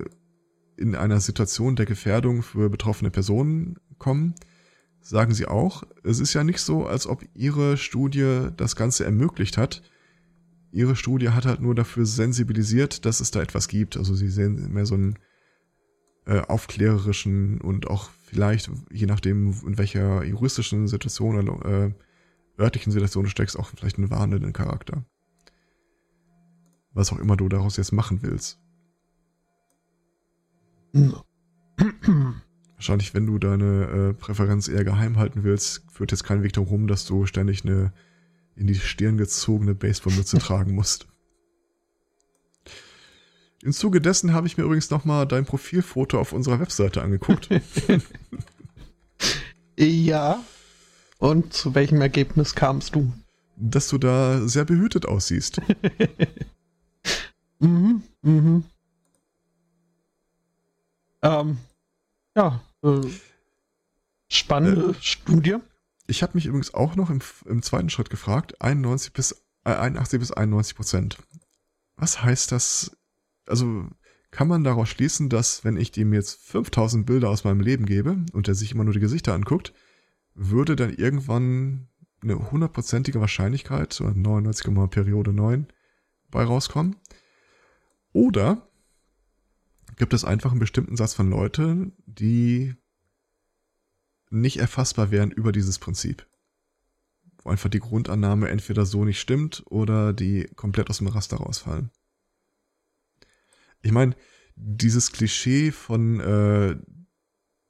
in einer Situation der Gefährdung für betroffene Personen kommen, sagen sie auch, es ist ja nicht so, als ob ihre Studie das Ganze ermöglicht hat. Ihre Studie hat halt nur dafür sensibilisiert, dass es da etwas gibt. Also sie sehen mehr so ein äh, aufklärerischen und auch vielleicht, je nachdem, in welcher juristischen Situation oder äh, örtlichen Situation du steckst, auch vielleicht einen warnenden Charakter. Was auch immer du daraus jetzt machen willst. Wahrscheinlich, wenn du deine äh, Präferenz eher geheim halten willst, führt jetzt kein Weg darum, dass du ständig eine in die Stirn gezogene Baseballmütze tragen musst. Im Zuge dessen habe ich mir übrigens nochmal dein Profilfoto auf unserer Webseite angeguckt. ja. Und zu welchem Ergebnis kamst du? Dass du da sehr behütet aussiehst. mhm, mhm. Ähm, ja, äh, spannende äh, Studie. Ich habe mich übrigens auch noch im, im, zweiten Schritt gefragt, 91 bis, äh, 81 bis 91 Prozent. Was heißt das? Also kann man daraus schließen, dass wenn ich dem jetzt 5000 Bilder aus meinem Leben gebe und er sich immer nur die Gesichter anguckt, würde dann irgendwann eine hundertprozentige Wahrscheinlichkeit, oder 99, Periode 9, bei rauskommen? Oder gibt es einfach einen bestimmten Satz von Leuten, die nicht erfassbar wären über dieses Prinzip. Wo einfach die Grundannahme entweder so nicht stimmt oder die komplett aus dem Raster rausfallen. Ich meine, dieses Klischee von äh,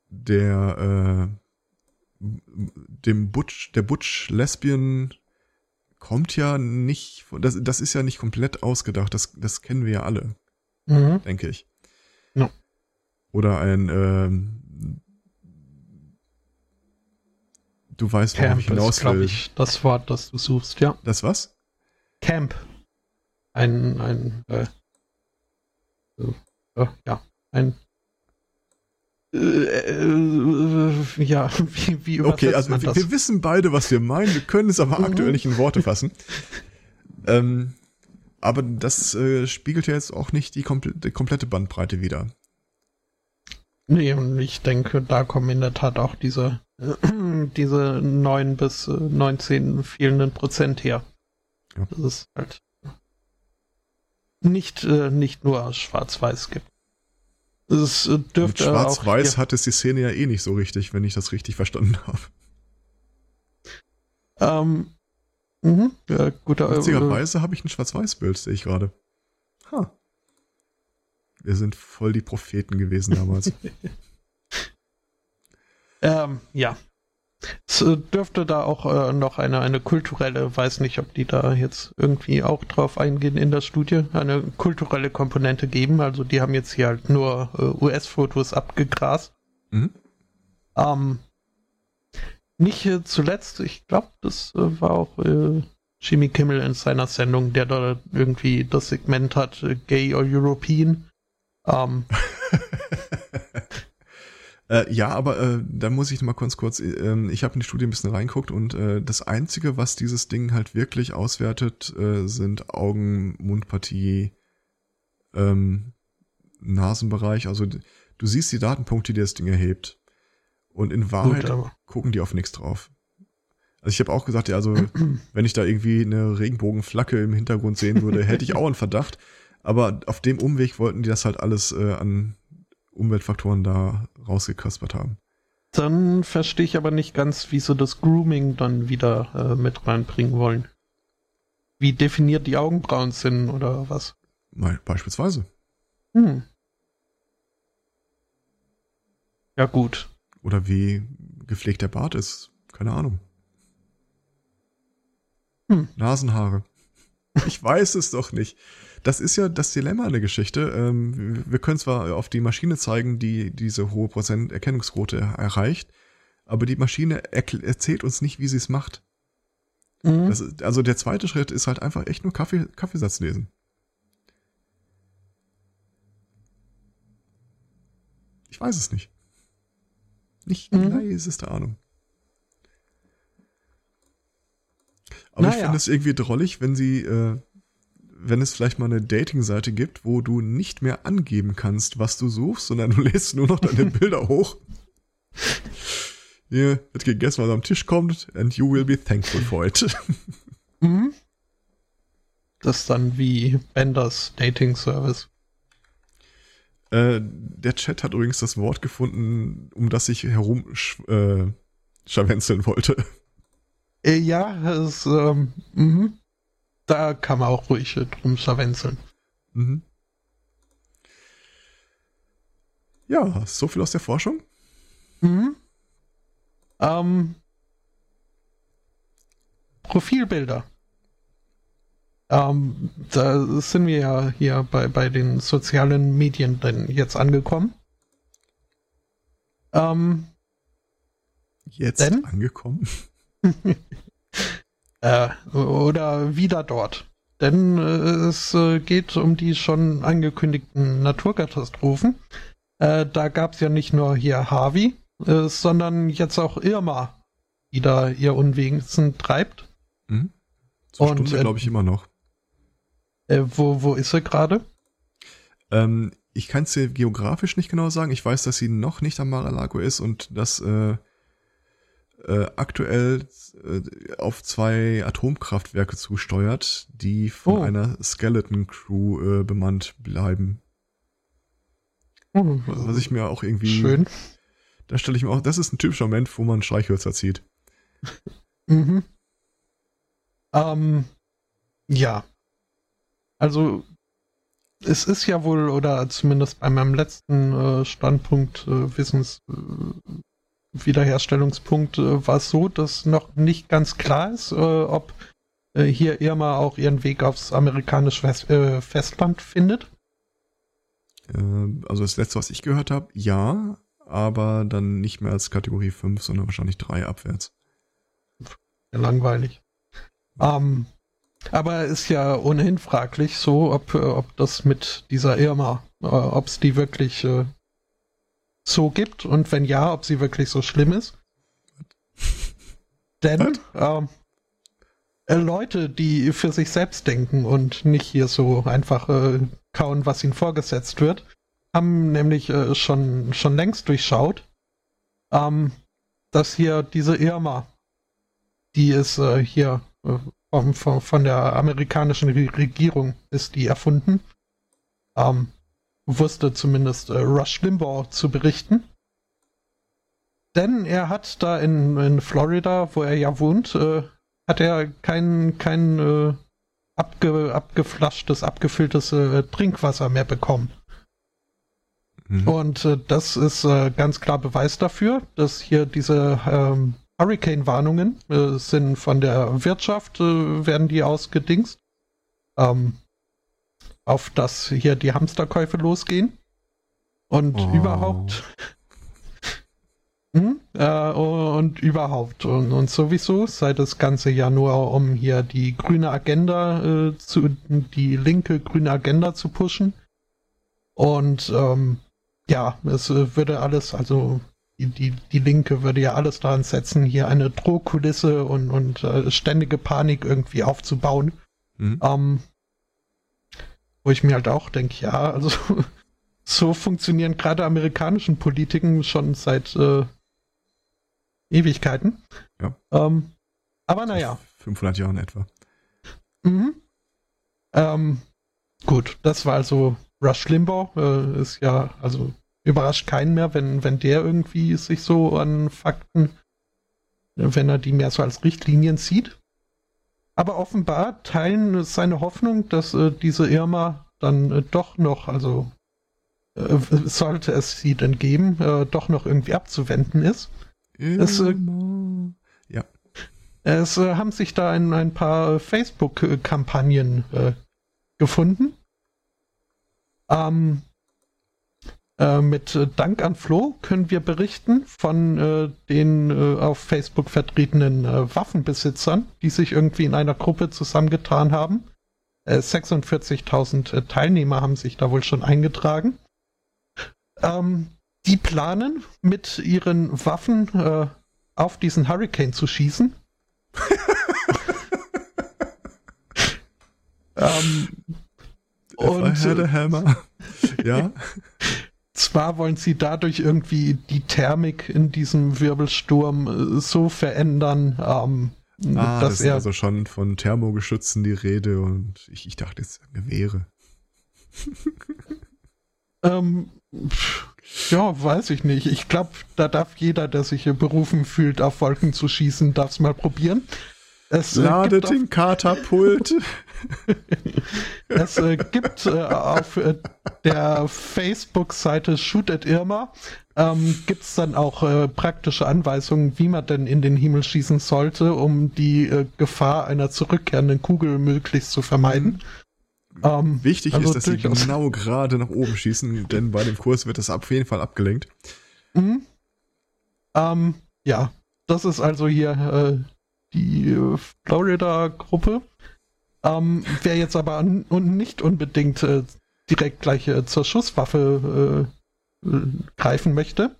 der äh, dem Butch, der Butch Lesbian kommt ja nicht, das, das ist ja nicht komplett ausgedacht, das, das kennen wir ja alle, mhm. denke ich. No. Oder ein, ähm, du weißt, worauf ich hinaus will. Ist, ich, das Wort, das du suchst, ja. Das was? Camp. Ein, ein, äh, äh, ja, ein äh, äh, ja, wie, wie Okay, also wir, wir, wissen beide, was wir meinen, wir können es aber mhm. aktuell nicht in Worte fassen. ähm, aber das äh, spiegelt ja jetzt auch nicht die, komple die komplette Bandbreite wider. Nee, und ich denke, da kommen in der Tat auch diese, äh, diese 9 bis 19 fehlenden Prozent her. Ja. Das ist halt nicht, äh, nicht nur schwarz-weiß gibt. Es äh, dürfte Mit Schwarz-Weiß hat es die Szene ja eh nicht so richtig, wenn ich das richtig verstanden habe. Ähm, mhm, ja, guter Witzigerweise äh, habe ich ein Schwarz-Weiß-Bild, sehe ich gerade. Ha. Wir sind voll die Propheten gewesen damals. ähm, ja, es äh, dürfte da auch äh, noch eine, eine kulturelle, weiß nicht, ob die da jetzt irgendwie auch drauf eingehen in der Studie, eine kulturelle Komponente geben. Also die haben jetzt hier halt nur äh, US-Fotos abgegrast. Mhm. Ähm, nicht äh, zuletzt, ich glaube, das äh, war auch äh, Jimmy Kimmel in seiner Sendung, der da irgendwie das Segment hat, Gay or European. Ähm, Äh, ja, aber äh, da muss ich mal kurz kurz, äh, ich habe in die Studie ein bisschen reinguckt und äh, das Einzige, was dieses Ding halt wirklich auswertet, äh, sind Augen, Mundpartie, ähm, Nasenbereich. Also du siehst die Datenpunkte, die das Ding erhebt. Und in Wahrheit Gut, gucken die auf nichts drauf. Also ich habe auch gesagt, ja, also wenn ich da irgendwie eine Regenbogenflagge im Hintergrund sehen würde, hätte ich auch einen Verdacht. Aber auf dem Umweg wollten die das halt alles äh, an Umweltfaktoren da rausgekaspert haben. Dann verstehe ich aber nicht ganz, wieso das Grooming dann wieder äh, mit reinbringen wollen. Wie definiert die Augenbrauen sind oder was? Beispielsweise. Hm. Ja, gut. Oder wie gepflegt der Bart ist. Keine Ahnung. Hm. Nasenhaare. Ich weiß es doch nicht das ist ja das Dilemma der Geschichte. Ähm, wir können zwar auf die Maschine zeigen, die diese hohe Prozenterkennungsquote erreicht, aber die Maschine erzählt uns nicht, wie sie es macht. Mhm. Das, also der zweite Schritt ist halt einfach echt nur Kaffee, Kaffeesatz lesen. Ich weiß es nicht. Nicht die mhm. leiseste Ahnung. Aber naja. ich finde es irgendwie drollig, wenn sie äh, wenn es vielleicht mal eine Dating-Seite gibt, wo du nicht mehr angeben kannst, was du suchst, sondern du lädst nur noch deine Bilder hoch. Hier wird gegessen, was am Tisch kommt, and you will be thankful for it. Mhm. Das ist dann wie Benders Dating Service. Äh, der Chat hat übrigens das Wort gefunden, um das ich herum äh, scharwenzeln wollte. Äh, ja, es, ähm, mhm da kann man auch ruhig drum scharwenzeln. Mhm. Ja, so viel aus der Forschung. Mhm. Ähm, Profilbilder. Ähm, da sind wir ja hier bei, bei den sozialen Medien denn jetzt angekommen. Ähm, jetzt denn? angekommen? äh, oder wieder dort. Denn äh, es äh, geht um die schon angekündigten Naturkatastrophen. Äh, da gab es ja nicht nur hier Harvey, äh, sondern jetzt auch Irma, die da ihr Unwesen treibt. Mhm. Zur Und äh, glaube ich immer noch. Äh, wo, wo ist sie gerade? Ähm, ich kann es dir geografisch nicht genau sagen. Ich weiß, dass sie noch nicht am Mar-a-Lago ist und dass äh, äh, aktuell äh, auf zwei Atomkraftwerke zusteuert, die von oh. einer Skeleton Crew äh, bemannt bleiben. Oh. Was ich mir auch irgendwie. Schön. Da stelle ich mir auch, das ist ein typischer Moment, wo man Streichhölzer zieht. mhm. Ähm, ja. Also, es ist ja wohl, oder zumindest bei meinem letzten äh, Standpunkt, äh, Wissens, äh, Wiederherstellungspunkt äh, war es so, dass noch nicht ganz klar ist, äh, ob äh, hier Irma auch ihren Weg aufs amerikanische Fest, äh, Festland findet. Äh, also das letzte, was ich gehört habe, ja, aber dann nicht mehr als Kategorie 5, sondern wahrscheinlich 3 abwärts. Ja, langweilig. Ähm, aber ist ja ohnehin fraglich so, ob, äh, ob das mit dieser Irma, ob es die wirklich so gibt und wenn ja, ob sie wirklich so schlimm ist. Denn ähm, äh, Leute, die für sich selbst denken und nicht hier so einfach äh, kauen, was ihnen vorgesetzt wird, haben nämlich äh, schon, schon längst durchschaut, ähm, dass hier diese Irma, die ist äh, hier äh, von, von, von, der amerikanischen Regierung, ist die erfunden. Ähm, wusste zumindest äh, Rush Limbaugh zu berichten. Denn er hat da in, in Florida, wo er ja wohnt, äh, hat er kein, kein äh, abge, abgeflaschtes, abgefülltes äh, Trinkwasser mehr bekommen. Mhm. Und äh, das ist äh, ganz klar Beweis dafür, dass hier diese ähm, Hurricane-Warnungen sind von der Wirtschaft, werden die ausgedingst. Ähm, auf das hier die Hamsterkäufe losgehen. Und oh. überhaupt. hm, äh, und überhaupt. Und, und, sowieso sei das Ganze ja nur, um hier die grüne Agenda äh, zu, die linke grüne Agenda zu pushen. Und ähm, ja, es äh, würde alles, also die, die, die Linke würde ja alles daran setzen, hier eine Drohkulisse und, und äh, ständige Panik irgendwie aufzubauen. Mhm. Ähm, wo ich mir halt auch denke, ja, also so funktionieren gerade amerikanischen Politiken schon seit äh, Ewigkeiten. Ja. Ähm, aber naja. 500 Jahren etwa. Mhm. Ähm, gut, das war also Rush Limbaugh. Äh, ist ja, also überrascht keinen mehr, wenn, wenn der irgendwie sich so an Fakten, wenn er die mehr so als Richtlinien sieht. Aber offenbar teilen seine Hoffnung, dass äh, diese Irma dann äh, doch noch, also äh, sollte es sie denn geben, äh, doch noch irgendwie abzuwenden ist. Es, äh, ja. Es äh, haben sich da ein, ein paar Facebook-Kampagnen gefunden. Ähm, äh, mit äh, Dank an Flo können wir berichten von äh, den äh, auf Facebook vertretenen äh, Waffenbesitzern, die sich irgendwie in einer Gruppe zusammengetan haben. 46.000 Teilnehmer haben sich da wohl schon eingetragen. Ähm, die planen mit ihren Waffen auf diesen Hurricane zu schießen. ähm, und Herr der Hammer. ja. Zwar wollen sie dadurch irgendwie die Thermik in diesem Wirbelsturm äh, so verändern, ähm, ah, dass das er. Ist also schon von Thermogeschützen die Rede und ich, ich dachte jetzt Gewehre. ähm, ja, weiß ich nicht. Ich glaube, da darf jeder, der sich berufen fühlt, auf Wolken zu schießen, darf es mal probieren. Es, äh, Lade den Katapult. es äh, gibt äh, auf äh, der Facebook-Seite Shoot at Irma ähm, gibt es dann auch äh, praktische Anweisungen, wie man denn in den Himmel schießen sollte, um die äh, Gefahr einer zurückkehrenden Kugel möglichst zu vermeiden. Ähm, Wichtig also ist, dass sie genau gerade nach oben schießen, denn bei dem Kurs wird das auf jeden Fall abgelenkt. Mhm. Ähm, ja, das ist also hier die äh, Florida-Gruppe. Ähm, wer jetzt aber und nicht unbedingt äh, direkt gleich äh, zur Schusswaffe äh, äh, greifen möchte,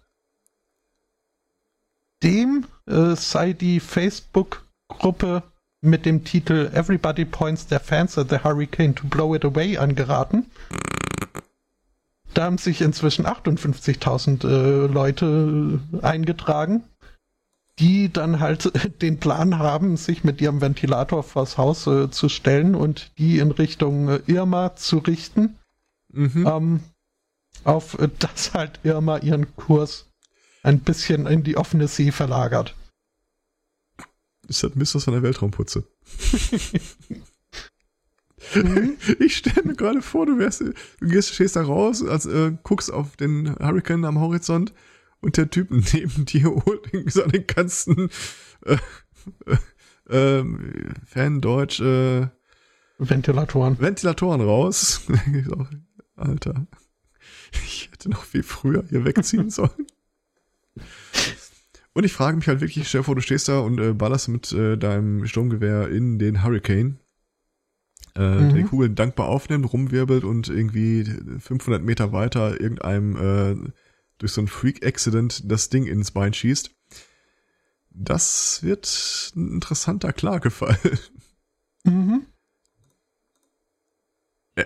dem sei die Facebook-Gruppe mit dem Titel Everybody Points Their Fans at the Hurricane to Blow It Away angeraten. Da haben sich inzwischen 58.000 äh, Leute eingetragen, die dann halt den Plan haben, sich mit ihrem Ventilator vors Haus äh, zu stellen und die in Richtung äh, Irma zu richten. Mhm. Ähm, auf äh, das halt Irma ihren Kurs ein bisschen in die offene See verlagert. Ist das Mist aus einer Weltraumputze? mhm. Ich stelle mir gerade vor, du wärst, du gehst, stehst da raus, also, äh, guckst auf den Hurricane am Horizont und der Typ neben dir holt seine ganzen äh, äh, äh, Fan-Deutsch äh, Ventilatoren. Ventilatoren raus. Alter, ich hätte noch viel früher hier wegziehen sollen. Und ich frage mich halt wirklich, stell dir vor, du stehst da und äh, ballerst mit äh, deinem Sturmgewehr in den Hurricane, äh, mhm. der die Kugel dankbar aufnimmt, rumwirbelt und irgendwie 500 Meter weiter irgendeinem äh, durch so ein Freak-Accident das Ding ins Bein schießt. Das wird ein interessanter Klagefall. Mhm.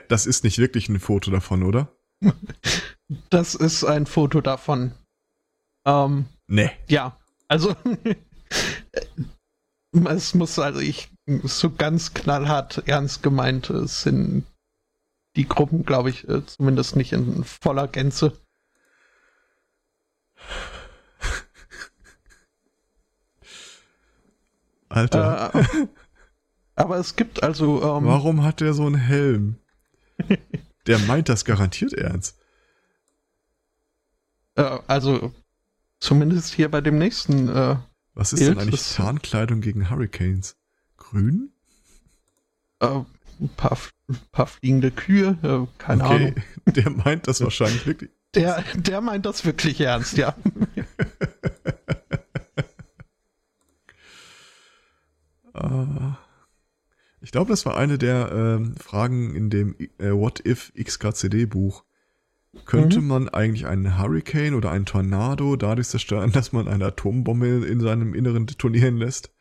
Das ist nicht wirklich ein Foto davon, oder? Das ist ein Foto davon. Ähm, nee. Ja, also es muss also ich so ganz knallhart ernst gemeint sind die Gruppen, glaube ich, äh, zumindest nicht in voller Gänze. Alter. Äh, aber es gibt also. Ähm, Warum hat der so einen Helm? der meint das garantiert ernst. Äh, also Zumindest hier bei dem nächsten. Äh, Was ist Bild, denn eigentlich Tarnkleidung gegen Hurricanes? Grün? Äh, ein, paar, ein paar fliegende Kühe, äh, keine okay. Ahnung. Der meint das wahrscheinlich wirklich. Der, der meint das wirklich ernst, ja. ich glaube, das war eine der ähm, Fragen in dem äh, What If XKCD Buch. Könnte mhm. man eigentlich einen Hurricane oder einen Tornado dadurch zerstören, dass man eine Atombombe in seinem Inneren detonieren lässt?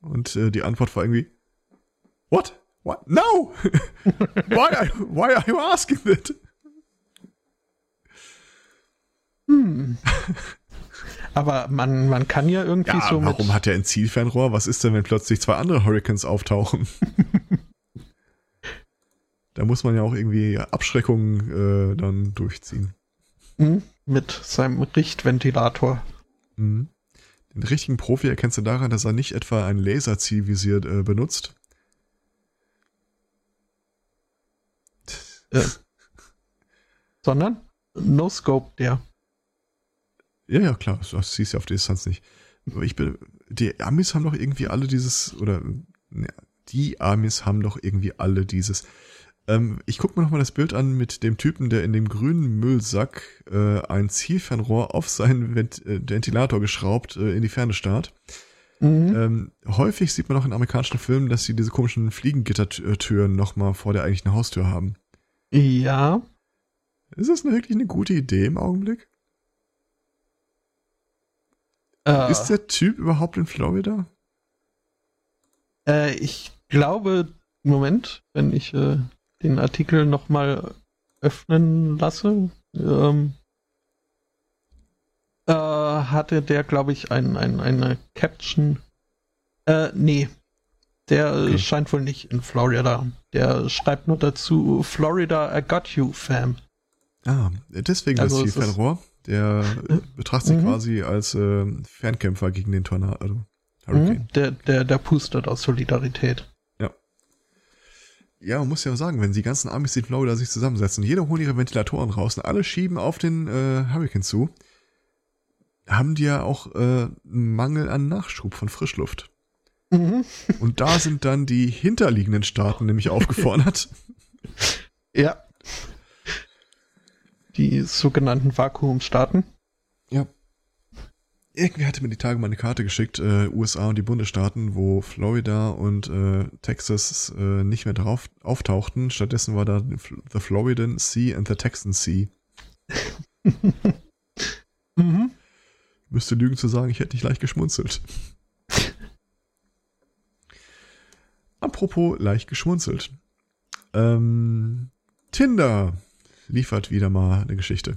Und äh, die Antwort war irgendwie, What? What? No! why, are, why are you asking that? Hm. Aber man, man kann ja irgendwie ja, so. Warum hat er ein Zielfernrohr? Was ist denn, wenn plötzlich zwei andere Hurricanes auftauchen? Da muss man ja auch irgendwie Abschreckung äh, dann durchziehen. Mhm, mit seinem Richtventilator. Mhm. Den richtigen Profi erkennst du daran, dass er nicht etwa ein Laserzielvisier äh, benutzt. Äh, sondern No-Scope, der. Ja, ja, klar, das siehst du auf Distanz nicht. Aber ich bin, die Amis haben doch irgendwie alle dieses, oder ne, die Amis haben doch irgendwie alle dieses ähm, ich gucke mir nochmal das Bild an mit dem Typen, der in dem grünen Müllsack äh, ein Zielfernrohr auf seinen Vent äh, Ventilator geschraubt äh, in die Ferne starrt. Mhm. Ähm, häufig sieht man auch in amerikanischen Filmen, dass sie diese komischen Fliegengittertüren nochmal vor der eigentlichen Haustür haben. Ja. Ist das wirklich eine gute Idee im Augenblick? Äh, Ist der Typ überhaupt in Florida? Äh, ich glaube, Moment, wenn ich äh, den Artikel nochmal öffnen lasse, ähm, äh, hatte der, glaube ich, ein, ein, eine Caption. Äh, nee. Der okay. scheint wohl nicht in Florida. Der schreibt nur dazu, Florida, I got you, fam. Ah, deswegen also das Zielfernrohr. Der betrachtet sich mhm. quasi als äh, Fernkämpfer gegen den Tornado. Hurricane. Der, der, der pustet aus Solidarität. Ja. Ja, man muss ja sagen, wenn die ganzen Amis in Florida sich zusammensetzen, jeder holt ihre Ventilatoren raus und alle schieben auf den äh, Hurricane zu, haben die ja auch äh, einen Mangel an Nachschub von Frischluft. Mhm. Und da sind dann die hinterliegenden Staaten nämlich aufgefordert. ja. Die sogenannten Vakuumstaaten. Ja. Irgendwie hatte mir die Tage mal eine Karte geschickt, äh, USA und die Bundesstaaten, wo Florida und äh, Texas äh, nicht mehr drauf auftauchten. Stattdessen war da the Floridan Sea and the Texan Sea. mhm. Müsste lügen zu sagen, ich hätte nicht leicht geschmunzelt. Apropos leicht geschmunzelt. Ähm, Tinder liefert wieder mal eine Geschichte.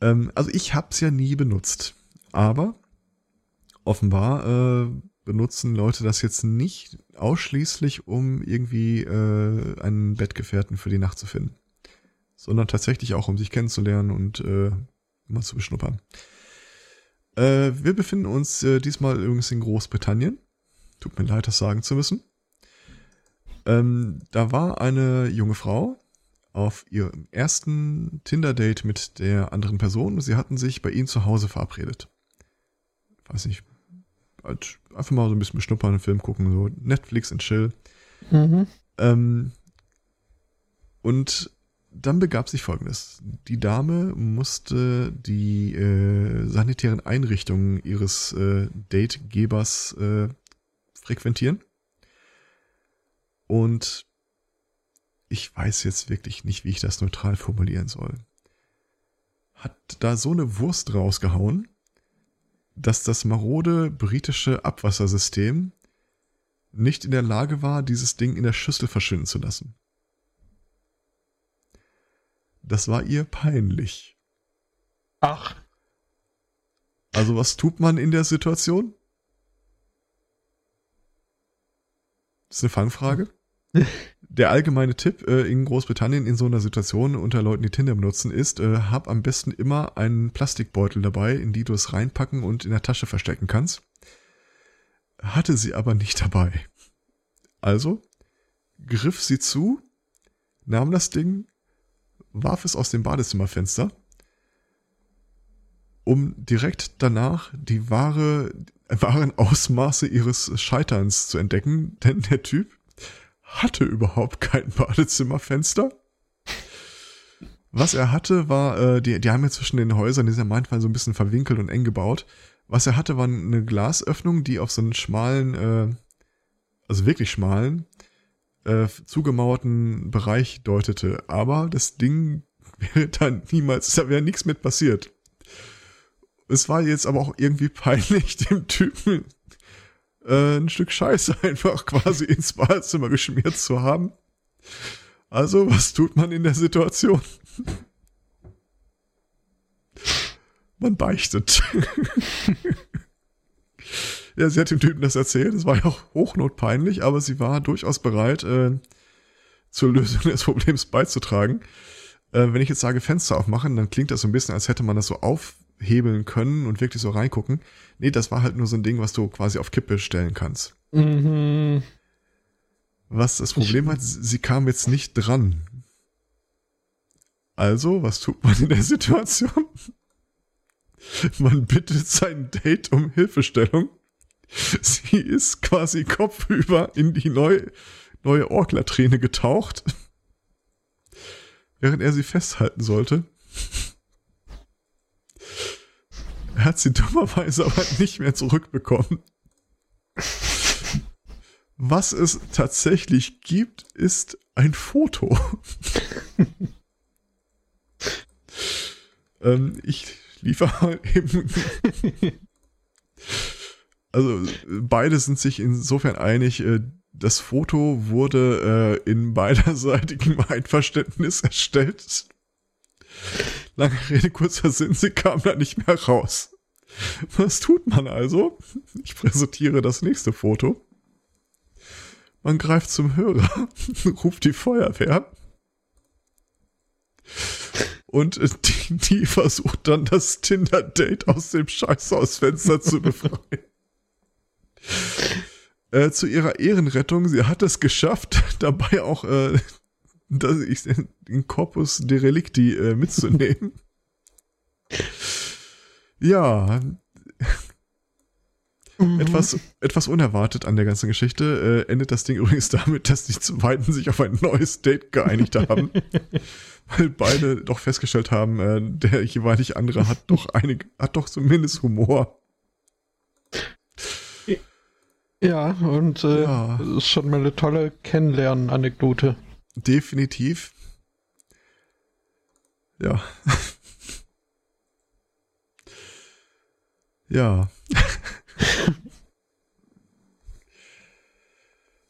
Ähm, also ich habe es ja nie benutzt, aber offenbar äh, benutzen Leute das jetzt nicht ausschließlich, um irgendwie äh, einen Bettgefährten für die Nacht zu finden, sondern tatsächlich auch, um sich kennenzulernen und äh, mal zu beschnuppern. Äh, wir befinden uns äh, diesmal übrigens in Großbritannien. Tut mir leid, das sagen zu müssen. Ähm, da war eine junge Frau auf ihrem ersten Tinder-Date mit der anderen Person. Sie hatten sich bei ihm zu Hause verabredet. Weiß nicht, halt einfach mal so ein bisschen beschnuppern, einen Film gucken, so Netflix und chill. Mhm. Ähm, und dann begab sich folgendes. Die Dame musste die äh, sanitären Einrichtungen ihres äh, Dategebers äh, frequentieren. Und ich weiß jetzt wirklich nicht, wie ich das neutral formulieren soll. Hat da so eine Wurst rausgehauen, dass das marode britische Abwassersystem nicht in der Lage war, dieses Ding in der Schüssel verschwinden zu lassen. Das war ihr peinlich. Ach. Also was tut man in der Situation? Das ist eine Fangfrage. Der allgemeine Tipp äh, in Großbritannien in so einer Situation unter Leuten, die Tinder benutzen, ist, äh, hab am besten immer einen Plastikbeutel dabei, in die du es reinpacken und in der Tasche verstecken kannst. Hatte sie aber nicht dabei. Also griff sie zu, nahm das Ding, warf es aus dem Badezimmerfenster, um direkt danach die wahre, wahren Ausmaße ihres Scheiterns zu entdecken, denn der Typ hatte überhaupt kein Badezimmerfenster. Was er hatte, war, äh, die, die haben ja zwischen den Häusern, die sind ja manchmal so ein bisschen verwinkelt und eng gebaut. Was er hatte, war eine Glasöffnung, die auf so einen schmalen, äh, also wirklich schmalen, äh, zugemauerten Bereich deutete. Aber das Ding wäre dann niemals, da wäre nichts mit passiert. Es war jetzt aber auch irgendwie peinlich, dem Typen äh, ein Stück Scheiße einfach quasi ins Badezimmer geschmiert zu haben. Also, was tut man in der Situation? man beichtet. ja, sie hat dem Typen das erzählt. Es war ja auch hochnotpeinlich, aber sie war durchaus bereit, äh, zur Lösung des Problems beizutragen. Äh, wenn ich jetzt sage Fenster aufmachen, dann klingt das so ein bisschen, als hätte man das so auf hebeln können und wirklich so reingucken. Nee, das war halt nur so ein Ding, was du quasi auf Kippe stellen kannst. Mhm. Was das Problem hat, sie kam jetzt nicht dran. Also, was tut man in der Situation? Man bittet sein Date um Hilfestellung. Sie ist quasi kopfüber in die neue, neue Orklatrine getaucht, während er sie festhalten sollte. Er hat sie dummerweise aber nicht mehr zurückbekommen. Was es tatsächlich gibt, ist ein Foto. ähm, ich liefere mal eben. also beide sind sich insofern einig, äh, das Foto wurde äh, in beiderseitigem Einverständnis erstellt. Lange Rede, kurzer Sinn, sie kam da nicht mehr raus. Was tut man also? Ich präsentiere das nächste Foto. Man greift zum Hörer, ruft die Feuerwehr und die, die versucht dann das Tinder-Date aus dem Scheißhausfenster zu befreien. Äh, zu ihrer Ehrenrettung, sie hat es geschafft, dabei auch äh, das, ich, den Corpus Derelicti äh, mitzunehmen. ja. Mhm. Etwas, etwas unerwartet an der ganzen Geschichte äh, endet das Ding übrigens damit, dass die beiden sich auf ein neues Date geeinigt haben. weil beide doch festgestellt haben, äh, der jeweilig andere hat doch einige, hat doch zumindest Humor. Ja, und äh, ja. ist schon mal eine tolle Kennenlernen-Anekdote. Definitiv. Ja. ja.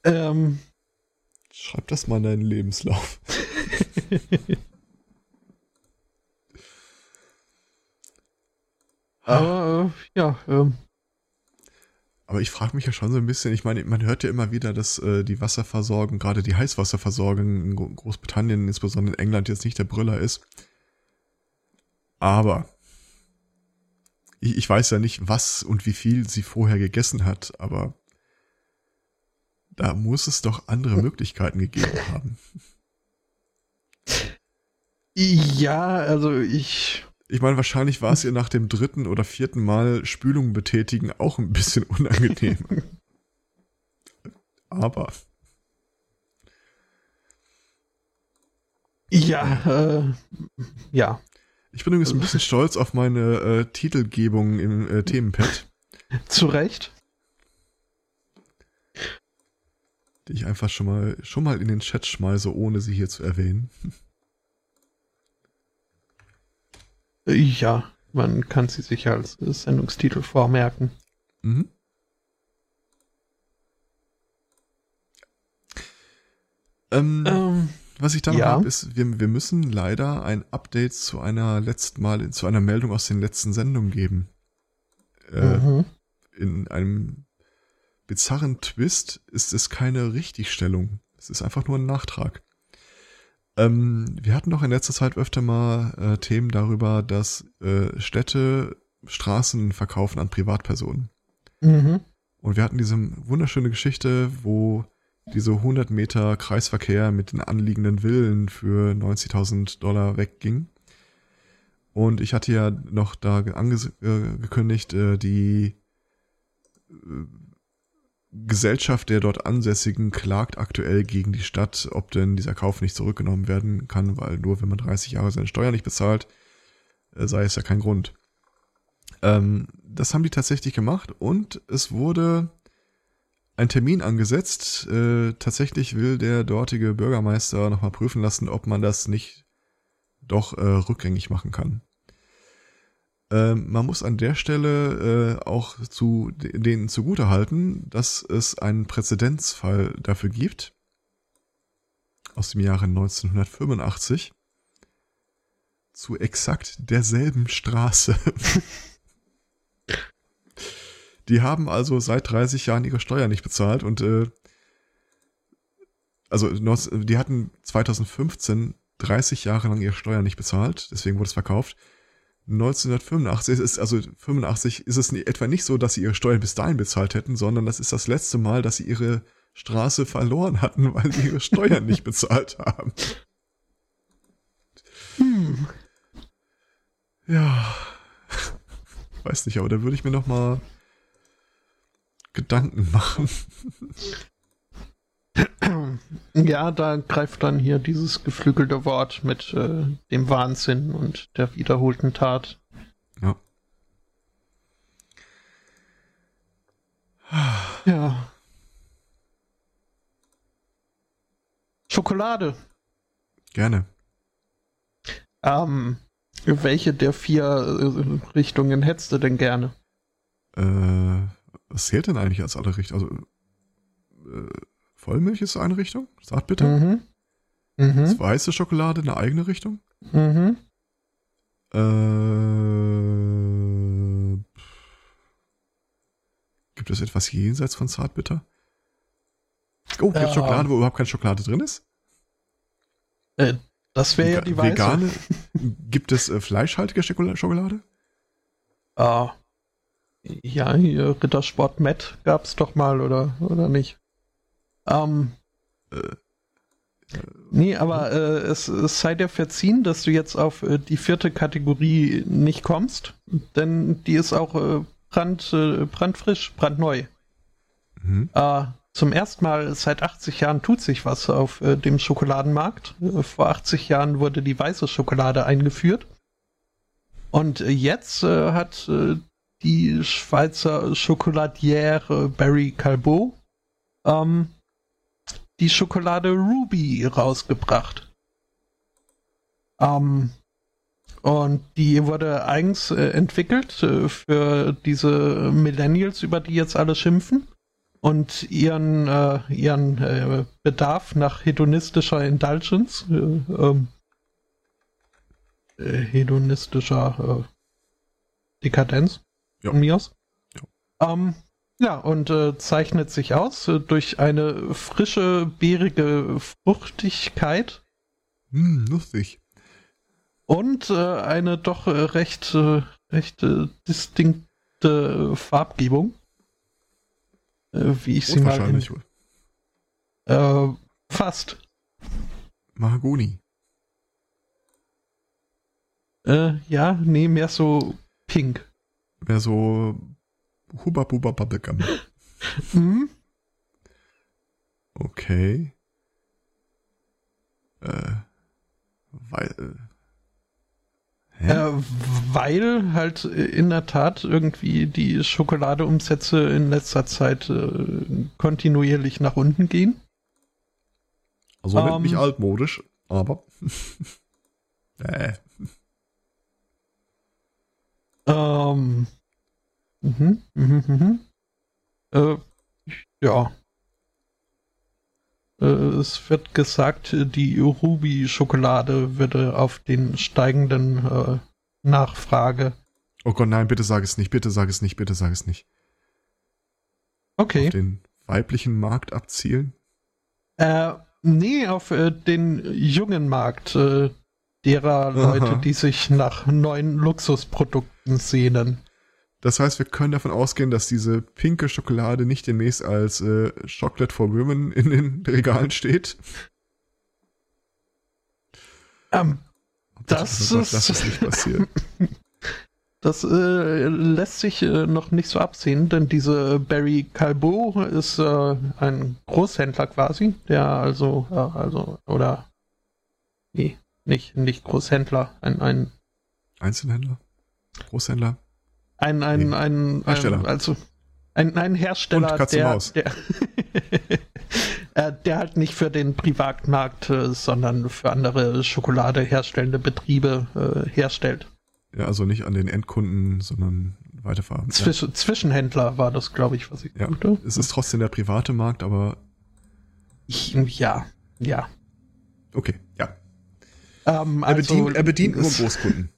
ähm. Schreib das mal in deinen Lebenslauf. Aber äh, ja, ähm. Aber ich frage mich ja schon so ein bisschen, ich meine, man hört ja immer wieder, dass äh, die Wasserversorgung, gerade die Heißwasserversorgung in Großbritannien, insbesondere in England, jetzt nicht der Brüller ist. Aber ich, ich weiß ja nicht, was und wie viel sie vorher gegessen hat, aber da muss es doch andere Möglichkeiten gegeben haben. Ja, also ich ich meine, wahrscheinlich war es ihr nach dem dritten oder vierten Mal Spülung betätigen auch ein bisschen unangenehm. Aber. Ja, äh, ja. Ich bin übrigens ein bisschen stolz auf meine äh, Titelgebung im äh, Themenpad. Zu Recht. Die ich einfach schon mal, schon mal in den Chat schmeiße, ohne sie hier zu erwähnen. Ja, man kann sie sich als Sendungstitel vormerken. Mhm. Ähm, ähm, was ich da ja. habe, ist, wir, wir müssen leider ein Update zu einer letzten Mal, zu einer Meldung aus den letzten Sendungen geben. Äh, mhm. In einem bizarren Twist ist es keine Richtigstellung. Es ist einfach nur ein Nachtrag. Ähm, wir hatten doch in letzter Zeit öfter mal äh, Themen darüber, dass äh, Städte Straßen verkaufen an Privatpersonen. Mhm. Und wir hatten diese wunderschöne Geschichte, wo diese 100 Meter Kreisverkehr mit den anliegenden Villen für 90.000 Dollar wegging. Und ich hatte ja noch da angekündigt, äh, die äh, Gesellschaft der dort Ansässigen klagt aktuell gegen die Stadt, ob denn dieser Kauf nicht zurückgenommen werden kann, weil nur wenn man 30 Jahre seine Steuer nicht bezahlt, äh, sei es ja kein Grund. Ähm, das haben die tatsächlich gemacht und es wurde ein Termin angesetzt. Äh, tatsächlich will der dortige Bürgermeister nochmal prüfen lassen, ob man das nicht doch äh, rückgängig machen kann. Ähm, man muss an der Stelle äh, auch zu denen zugute halten, dass es einen Präzedenzfall dafür gibt. Aus dem Jahre 1985 zu exakt derselben Straße. die haben also seit 30 Jahren ihre Steuer nicht bezahlt und äh, also die hatten 2015 30 Jahre lang ihre Steuer nicht bezahlt, deswegen wurde es verkauft 1985 ist also 85 ist es etwa nicht so, dass sie ihre Steuern bis dahin bezahlt hätten, sondern das ist das letzte Mal, dass sie ihre Straße verloren hatten, weil sie ihre Steuern nicht bezahlt haben. Hm. Ja. Weiß nicht, aber da würde ich mir noch mal Gedanken machen. Ja, da greift dann hier dieses geflügelte Wort mit äh, dem Wahnsinn und der wiederholten Tat. Ja. Ja. Schokolade. Gerne. Ähm, welche der vier äh, Richtungen hättest du denn gerne? Äh, was zählt denn eigentlich als alle Richtungen? Also, äh, Vollmilch ist eine Richtung, Zartbitter. Mhm. Mhm. Das weiße Schokolade eine eigene Richtung. Mhm. Äh, gibt es etwas jenseits von Zartbitter? Oh, gibt es äh, Schokolade, wo überhaupt keine Schokolade drin ist? Äh, das wäre ja die weiße. Vegane? gibt es äh, fleischhaltige Schokolade? Ah. Ja, hier Rittersport Matt gab es doch mal, oder, oder nicht? Ähm, äh, nee, aber äh, es, es, sei dir verziehen, dass du jetzt auf äh, die vierte Kategorie nicht kommst, denn die ist auch äh, brand, äh, brandfrisch, brandneu. Mhm. Äh, zum ersten Mal seit 80 Jahren tut sich was auf dem Schokoladenmarkt. vor 80 Jahren wurde die weiße Schokolade eingeführt. Und jetzt hat die Schweizer Schokoladiere Barry Calbeau ähm, die Schokolade Ruby rausgebracht. Ähm, und die wurde eigens äh, entwickelt äh, für diese Millennials, über die jetzt alle schimpfen. Und ihren, äh, ihren äh, Bedarf nach hedonistischer Indulgence, äh, ähm, äh, hedonistischer Dekadenz, ja. von mir aus. Ja. Ähm, ja, und äh, zeichnet sich aus äh, durch eine frische, beerige Fruchtigkeit. Hm, lustig. Und äh, eine doch äh, recht, äh, recht äh, distinkte Farbgebung. wie ich sie mal. In, äh, fast. Mahagoni. Äh, ja, nee, mehr so pink. Mehr so Huba Buba Bubblegum. mhm. Okay. Äh, weil. Äh, äh, weil halt in der Tat irgendwie die Schokoladeumsätze in letzter Zeit äh, kontinuierlich nach unten gehen. Also um, nicht ähm. altmodisch, aber. äh. Ähm, Mhm, mhm, mhm. Äh, ja. Äh, es wird gesagt, die Ruby-Schokolade würde auf den steigenden äh, Nachfrage. Oh Gott, nein, bitte sag es nicht, bitte sag es nicht, bitte sag es nicht. Okay. Auf den weiblichen Markt abzielen? Äh, nee, auf äh, den jungen Markt äh, derer Leute, Aha. die sich nach neuen Luxusprodukten sehnen. Das heißt, wir können davon ausgehen, dass diese pinke Schokolade nicht demnächst als äh, Chocolate for Women in den Regalen steht. Ähm, das, das, ist, das nicht passieren. Das äh, lässt sich äh, noch nicht so absehen, denn diese Barry Calbo ist äh, ein Großhändler quasi, der also, äh, also, oder, nee, nicht, nicht Großhändler, ein, ein Einzelhändler? Großhändler? Ein, ein, ein, Hersteller. Ein, also ein, ein Hersteller, Und der, der, äh, der halt nicht für den Privatmarkt, äh, sondern für andere Schokolade herstellende Betriebe äh, herstellt. Ja, also nicht an den Endkunden, sondern weiterfahren. Zwisch ja. Zwischenhändler war das, glaube ich, was ich ja. Gute. Es ist trotzdem der private Markt, aber. Ich, ja, ja. Okay, ja. Ähm, er, also, bedient, er bedient nur Großkunden.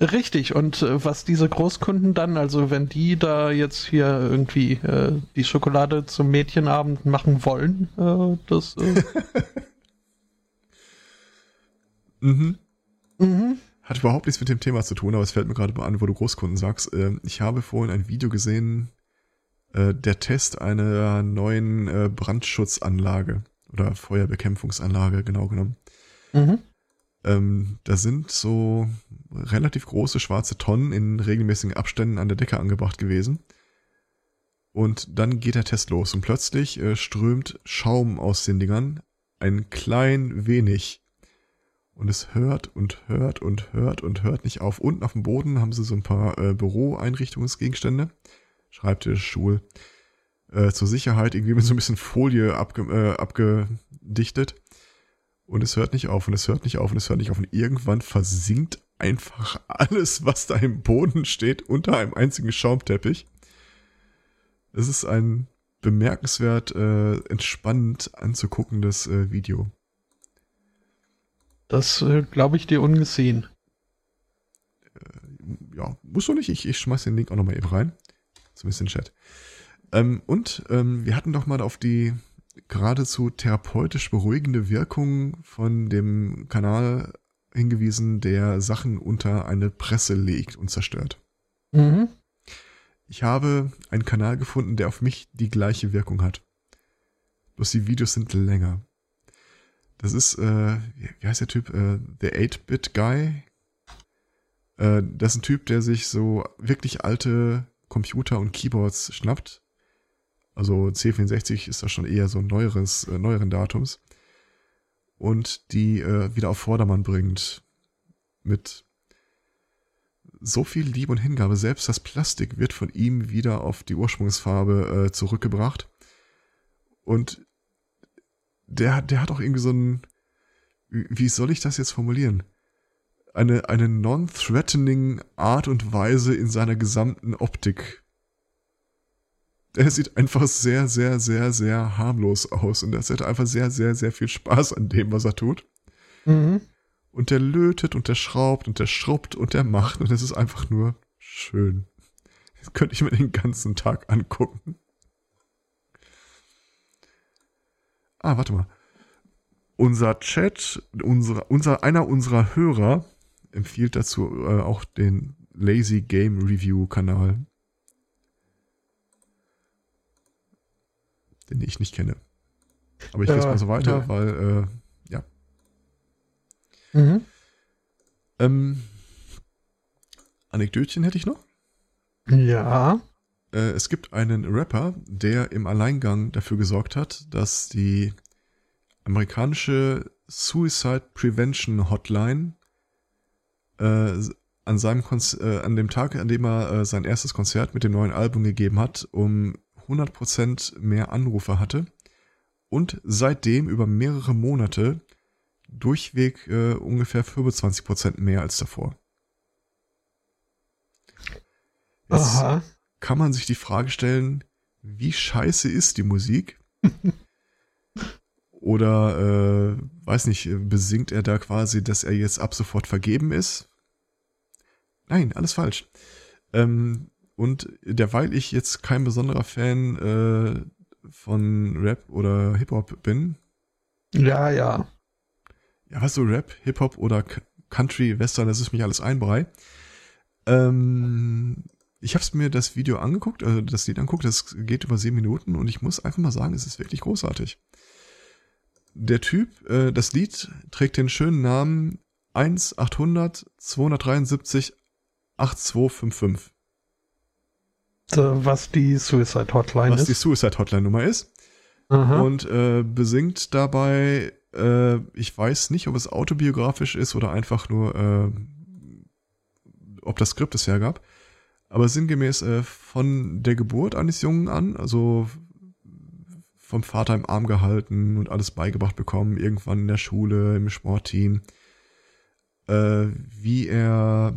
Richtig, und äh, was diese Großkunden dann, also wenn die da jetzt hier irgendwie äh, die Schokolade zum Mädchenabend machen wollen, äh, das. Äh mhm. Mhm. Hat überhaupt nichts mit dem Thema zu tun, aber es fällt mir gerade mal an, wo du Großkunden sagst. Äh, ich habe vorhin ein Video gesehen, äh, der Test einer neuen äh, Brandschutzanlage oder Feuerbekämpfungsanlage, genau genommen. Mhm. Ähm, da sind so relativ große schwarze Tonnen in regelmäßigen Abständen an der Decke angebracht gewesen. Und dann geht der Test los und plötzlich äh, strömt Schaum aus den Dingern ein klein wenig. Und es hört und hört und hört und hört nicht auf. Unten auf dem Boden haben sie so ein paar äh, Büroeinrichtungsgegenstände. Schreibtisch, Stuhl. Äh, zur Sicherheit irgendwie mit so ein bisschen Folie abge äh, abgedichtet. Und es hört nicht auf und es hört nicht auf und es hört nicht auf. Und irgendwann versinkt einfach alles, was da im Boden steht, unter einem einzigen Schaumteppich. Es ist ein bemerkenswert äh, entspannend anzuguckendes äh, Video. Das äh, glaube ich dir ungesehen. Äh, ja, muss doch nicht. Ich, ich schmeiß den Link auch nochmal eben rein. Zumindest in den Chat. Ähm, und ähm, wir hatten doch mal auf die geradezu therapeutisch beruhigende Wirkung von dem Kanal hingewiesen, der Sachen unter eine Presse legt und zerstört. Mhm. ich habe einen Kanal gefunden, der auf mich die gleiche Wirkung hat. Bloß die Videos sind länger. Das ist, äh, wie heißt der Typ? Äh, der 8-Bit Guy. Äh, das ist ein Typ, der sich so wirklich alte Computer und Keyboards schnappt. Also C64 ist da schon eher so ein neueres, äh, neueren Datums. Und die äh, wieder auf Vordermann bringt. Mit so viel Liebe und Hingabe. Selbst das Plastik wird von ihm wieder auf die Ursprungsfarbe äh, zurückgebracht. Und der, der hat auch irgendwie so ein, wie soll ich das jetzt formulieren? Eine, eine non-threatening Art und Weise in seiner gesamten Optik. Er sieht einfach sehr, sehr, sehr, sehr harmlos aus und er hat einfach sehr, sehr, sehr viel Spaß an dem, was er tut. Mhm. Und der lötet und der schraubt und der schrubbt und der macht und es ist einfach nur schön. Das könnte ich mir den ganzen Tag angucken. Ah, warte mal. Unser Chat, unser, unser, einer unserer Hörer empfiehlt dazu äh, auch den Lazy Game Review Kanal. Den ich nicht kenne. Aber ich ja, lese mal so weiter, ja. weil, äh, ja. Mhm. Ähm, Anekdötchen hätte ich noch. Ja. Äh, es gibt einen Rapper, der im Alleingang dafür gesorgt hat, dass die amerikanische Suicide Prevention Hotline äh, an seinem Konz äh, an dem Tag, an dem er äh, sein erstes Konzert mit dem neuen Album gegeben hat, um 100% mehr Anrufe hatte und seitdem über mehrere Monate durchweg äh, ungefähr 25% mehr als davor. Aha kann man sich die Frage stellen, wie scheiße ist die Musik? Oder, äh, weiß nicht, besingt er da quasi, dass er jetzt ab sofort vergeben ist? Nein, alles falsch. Ähm, und derweil ich jetzt kein besonderer Fan äh, von Rap oder Hip-Hop bin. Ja, ja. Ja, was so Rap, Hip-Hop oder Country, Western, das ist mich alles ein Brei. Ähm, ich habe mir das Video angeguckt, also das Lied angeguckt, das geht über sieben Minuten und ich muss einfach mal sagen, es ist wirklich großartig. Der Typ, äh, das Lied trägt den schönen Namen 1 800 273 8255. Was die Suicide Hotline was ist. Was die Suicide Hotline Nummer ist. Aha. Und äh, besingt dabei, äh, ich weiß nicht, ob es autobiografisch ist oder einfach nur, äh, ob das Skript es hergab. Aber sinngemäß äh, von der Geburt eines Jungen an, also vom Vater im Arm gehalten und alles beigebracht bekommen, irgendwann in der Schule, im Sportteam, äh, wie er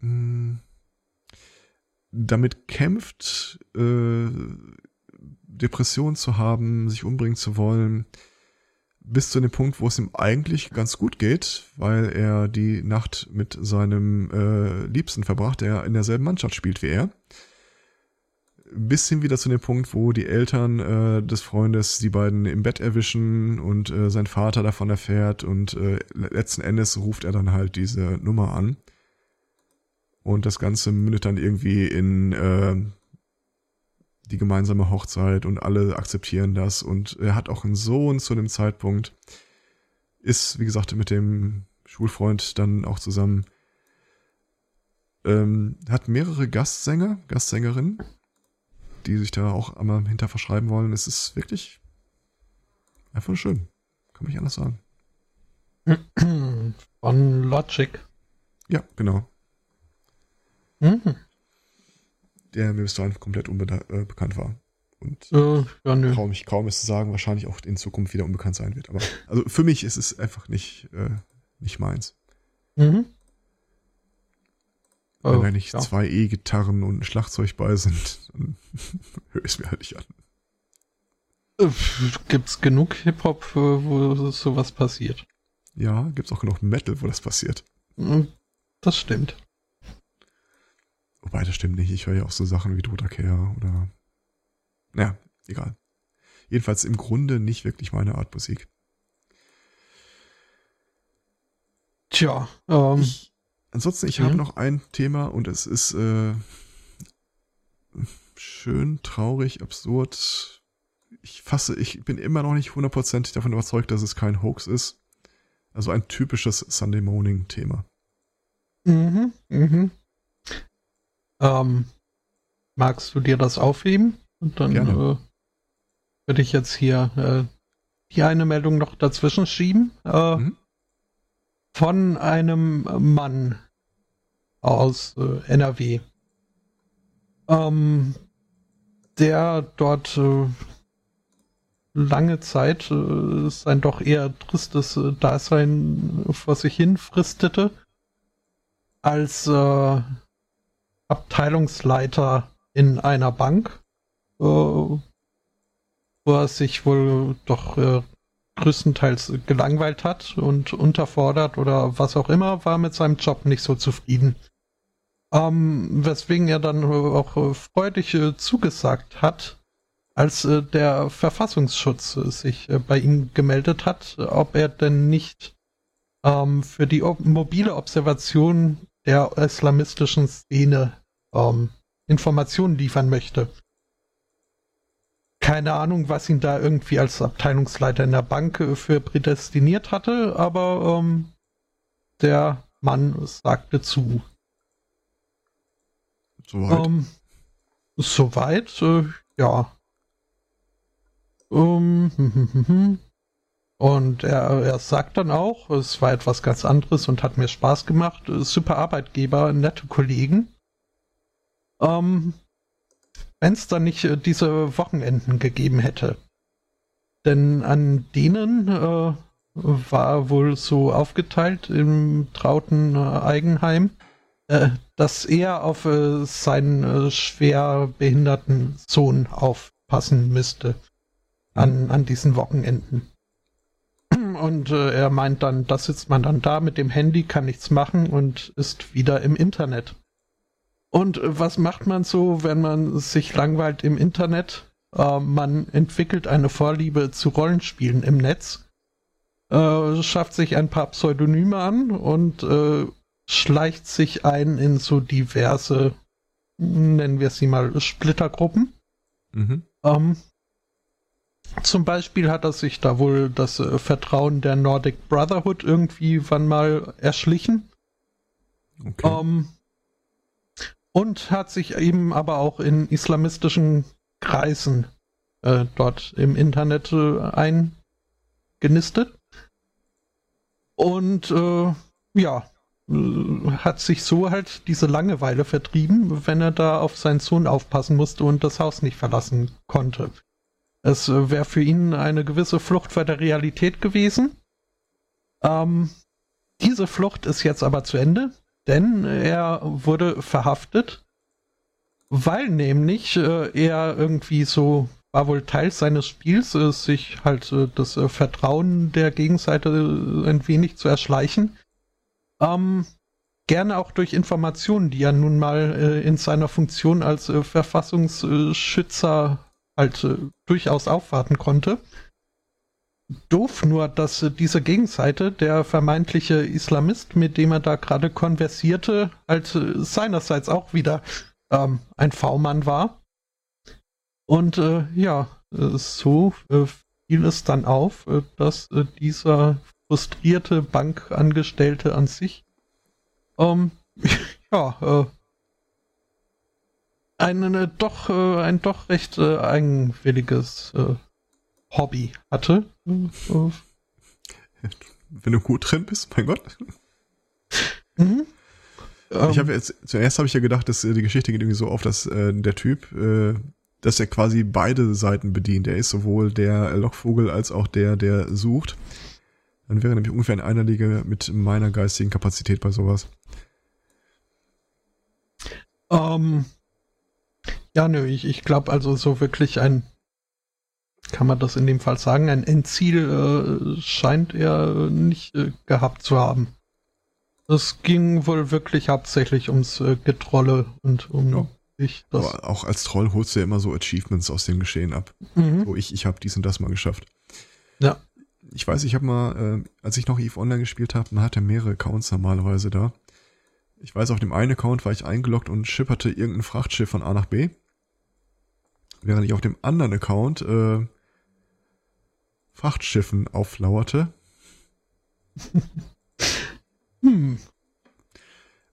mh, hm, damit kämpft, äh, Depression zu haben, sich umbringen zu wollen, bis zu dem Punkt, wo es ihm eigentlich ganz gut geht, weil er die Nacht mit seinem äh, Liebsten verbracht, der in derselben Mannschaft spielt wie er. Bis hin wieder zu dem Punkt, wo die Eltern äh, des Freundes die beiden im Bett erwischen und äh, sein Vater davon erfährt und äh, letzten Endes ruft er dann halt diese Nummer an. Und das Ganze mündet dann irgendwie in äh, die gemeinsame Hochzeit und alle akzeptieren das und er hat auch einen Sohn zu dem Zeitpunkt. Ist, wie gesagt, mit dem Schulfreund dann auch zusammen. Ähm, hat mehrere Gastsänger, Gastsängerinnen, die sich da auch einmal hinter verschreiben wollen. Es ist wirklich einfach schön. Kann man nicht anders sagen. Von Logic. Ja, genau. Mhm der mir bis dahin komplett unbekannt äh, war. Und äh, ja, kaum, kaum ist zu sagen, wahrscheinlich auch in Zukunft wieder unbekannt sein wird. Aber also für mich ist es einfach nicht, äh, nicht meins. Mhm. Wenn oh, da nicht ja. zwei E-Gitarren und ein Schlagzeug bei sind, dann höre ich es mir halt nicht an. Gibt's genug Hip-Hop, wo sowas passiert? Ja, gibt's auch genug Metal, wo das passiert. Hm, das stimmt. Wobei, das stimmt nicht. Ich höre ja auch so Sachen wie Dodaker oder. Naja, egal. Jedenfalls im Grunde nicht wirklich meine Art Musik. Tja, ähm. Ich, ansonsten, ich mhm. habe noch ein Thema und es ist äh, schön, traurig, absurd. Ich fasse, ich bin immer noch nicht hundertprozentig davon überzeugt, dass es kein Hoax ist. Also ein typisches Sunday Morning Thema. Mhm, mhm. Ähm, magst du dir das aufheben? Und dann äh, würde ich jetzt hier äh, die eine Meldung noch dazwischen schieben. Äh, mhm. Von einem Mann aus äh, NRW. Ähm, der dort äh, lange Zeit äh, sein doch eher tristes äh, Dasein vor sich hin fristete, als äh, Abteilungsleiter in einer Bank, äh, wo er sich wohl doch äh, größtenteils gelangweilt hat und unterfordert oder was auch immer, war mit seinem Job nicht so zufrieden. Ähm, weswegen er dann auch freudig äh, zugesagt hat, als äh, der Verfassungsschutz äh, sich äh, bei ihm gemeldet hat, ob er denn nicht ähm, für die mobile Observation der islamistischen Szene ähm, Informationen liefern möchte. Keine Ahnung, was ihn da irgendwie als Abteilungsleiter in der Bank äh, für prädestiniert hatte, aber ähm, der Mann sagte zu. Soweit? Ähm, soweit, äh, ja. Um, hm, hm, hm, und er, er sagt dann auch, es war etwas ganz anderes und hat mir Spaß gemacht. Super Arbeitgeber, nette Kollegen. Ähm, Wenn es dann nicht äh, diese Wochenenden gegeben hätte. Denn an denen äh, war wohl so aufgeteilt im trauten äh, Eigenheim, äh, dass er auf äh, seinen äh, schwer behinderten Sohn aufpassen müsste an, an diesen Wochenenden. Und er meint dann, da sitzt man dann da mit dem Handy, kann nichts machen und ist wieder im Internet. Und äh, was macht man so, wenn man sich langweilt im Internet? Äh, man entwickelt eine Vorliebe zu Rollenspielen im Netz, äh, schafft sich ein paar Pseudonyme an und äh, schleicht sich ein in so diverse, nennen wir sie mal, Splittergruppen. Mhm. Ähm, zum Beispiel hat er sich da wohl das äh, Vertrauen der Nordic Brotherhood irgendwie wann mal erschlichen. Okay. Ähm, und hat sich eben aber auch in islamistischen Kreisen äh, dort im Internet äh, eingenistet. Und äh, ja, äh, hat sich so halt diese Langeweile vertrieben, wenn er da auf seinen Sohn aufpassen musste und das Haus nicht verlassen konnte. Es äh, wäre für ihn eine gewisse Flucht vor der Realität gewesen. Ähm, diese Flucht ist jetzt aber zu Ende, denn er wurde verhaftet, weil nämlich äh, er irgendwie so war wohl Teil seines Spiels, äh, sich halt äh, das äh, Vertrauen der Gegenseite äh, ein wenig zu erschleichen. Ähm, gerne auch durch Informationen, die er nun mal in seiner Funktion als Verfassungsschützer halt äh, durchaus aufwarten konnte. Doof nur, dass äh, diese Gegenseite, der vermeintliche Islamist, mit dem er da gerade konversierte, halt äh, seinerseits auch wieder ähm, ein V-Mann war. Und äh, ja, äh, so äh, fiel es dann auf, dass dieser frustrierte Bankangestellte an sich ähm, ja, äh, doch, äh, ein doch recht äh, eigenwilliges äh, Hobby hatte. Wenn du gut drin bist, mein Gott. Mhm. Ich habe jetzt, zuerst habe ich ja gedacht, dass äh, die Geschichte geht irgendwie so auf, dass äh, der Typ, äh, dass er quasi beide Seiten bedient. Er ist sowohl der Lockvogel als auch der, der sucht. Dann wäre nämlich ungefähr in einer Liga mit meiner geistigen Kapazität bei sowas. Ähm, ja, nö, ich, ich glaube also so wirklich ein, kann man das in dem Fall sagen, ein Endziel äh, scheint er nicht äh, gehabt zu haben. Es ging wohl wirklich hauptsächlich ums äh, Getrolle und um ja. ich. Das Aber auch als Troll holst du ja immer so Achievements aus dem Geschehen ab. Mhm. So, ich, ich habe dies und das mal geschafft. Ja. Ich weiß, ich habe mal, äh, als ich noch EVE Online gespielt habe, man hatte mehrere Accounts normalerweise da Ich weiß, auf dem einen Account war ich eingeloggt und schipperte irgendein Frachtschiff von A nach B. Während ich auf dem anderen Account äh, Frachtschiffen auflauerte. hm.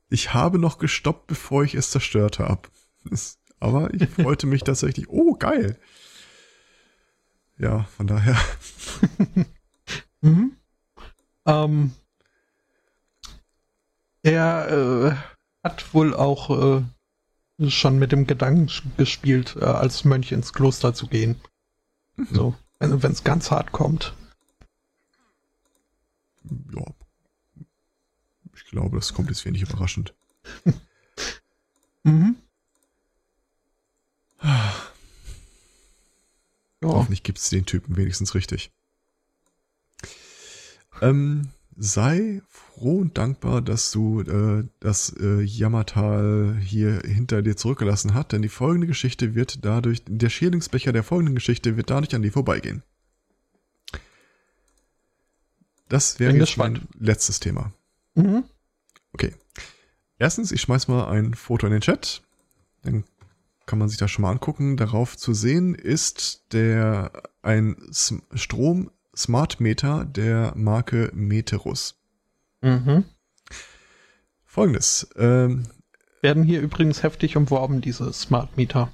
Ich habe noch gestoppt, bevor ich es zerstört habe. Aber ich freute mich tatsächlich. Oh, geil. Ja, von daher. mhm. ähm, er äh, hat wohl auch äh, schon mit dem Gedanken gespielt, äh, als Mönch ins Kloster zu gehen. Mhm. So, wenn es ganz hart kommt. Ja. Ich glaube, das kommt jetzt wenig überraschend. mhm. Ja. Hoffentlich gibt es den Typen wenigstens richtig. Ähm, sei froh und dankbar, dass du äh, das äh, Jammertal hier hinter dir zurückgelassen hast, denn die folgende Geschichte wird dadurch, der Schädlingsbecher der folgenden Geschichte wird dadurch an dir vorbeigehen. Das wäre jetzt mein letztes Thema. Mhm. Okay. Erstens, ich schmeiß mal ein Foto in den Chat. Dann kann man sich das schon mal angucken. Darauf zu sehen ist der ein Strom Smart Meter der Marke Meterus. Mhm. Folgendes. Ähm, Werden hier übrigens heftig umworben, diese Smart Meter.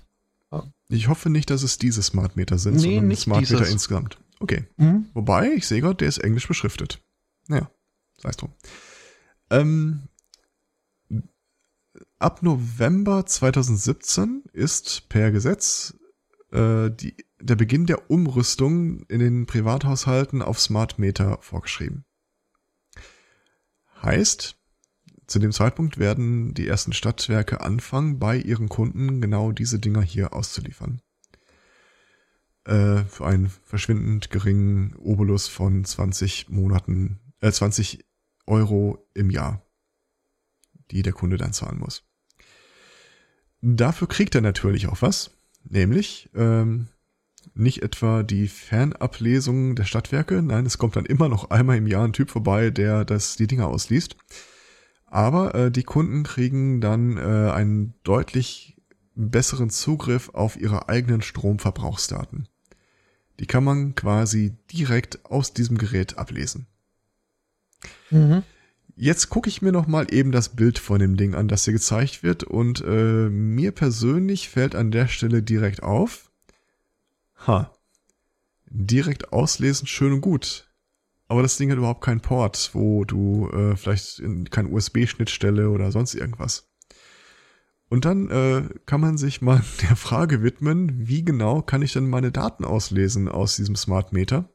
Ich hoffe nicht, dass es diese Smart Meter sind, nee, sondern nicht Smart dieses. Meter insgesamt. Okay. Mhm. Wobei, ich sehe gerade, der ist englisch beschriftet. Naja, sei es drum. Ähm, ab November 2017 ist per Gesetz äh, die, der Beginn der Umrüstung in den Privathaushalten auf Smart Meter vorgeschrieben. Heißt, zu dem Zeitpunkt werden die ersten Stadtwerke anfangen, bei ihren Kunden genau diese Dinger hier auszuliefern. Äh, für einen verschwindend geringen Obolus von 20 Monaten, äh, 20 Euro im Jahr, die der Kunde dann zahlen muss. Dafür kriegt er natürlich auch was, nämlich ähm, nicht etwa die Fernablesung der Stadtwerke, nein, es kommt dann immer noch einmal im Jahr ein Typ vorbei, der das die Dinger ausliest. Aber äh, die Kunden kriegen dann äh, einen deutlich besseren Zugriff auf ihre eigenen Stromverbrauchsdaten. Die kann man quasi direkt aus diesem Gerät ablesen. Mhm. Jetzt gucke ich mir noch mal eben das Bild von dem Ding an, das hier gezeigt wird und äh, mir persönlich fällt an der Stelle direkt auf, Ha. Direkt auslesen, schön und gut. Aber das Ding hat überhaupt keinen Port, wo du äh, vielleicht in, keine USB-Schnittstelle oder sonst irgendwas. Und dann äh, kann man sich mal der Frage widmen, wie genau kann ich denn meine Daten auslesen aus diesem Smart Meter?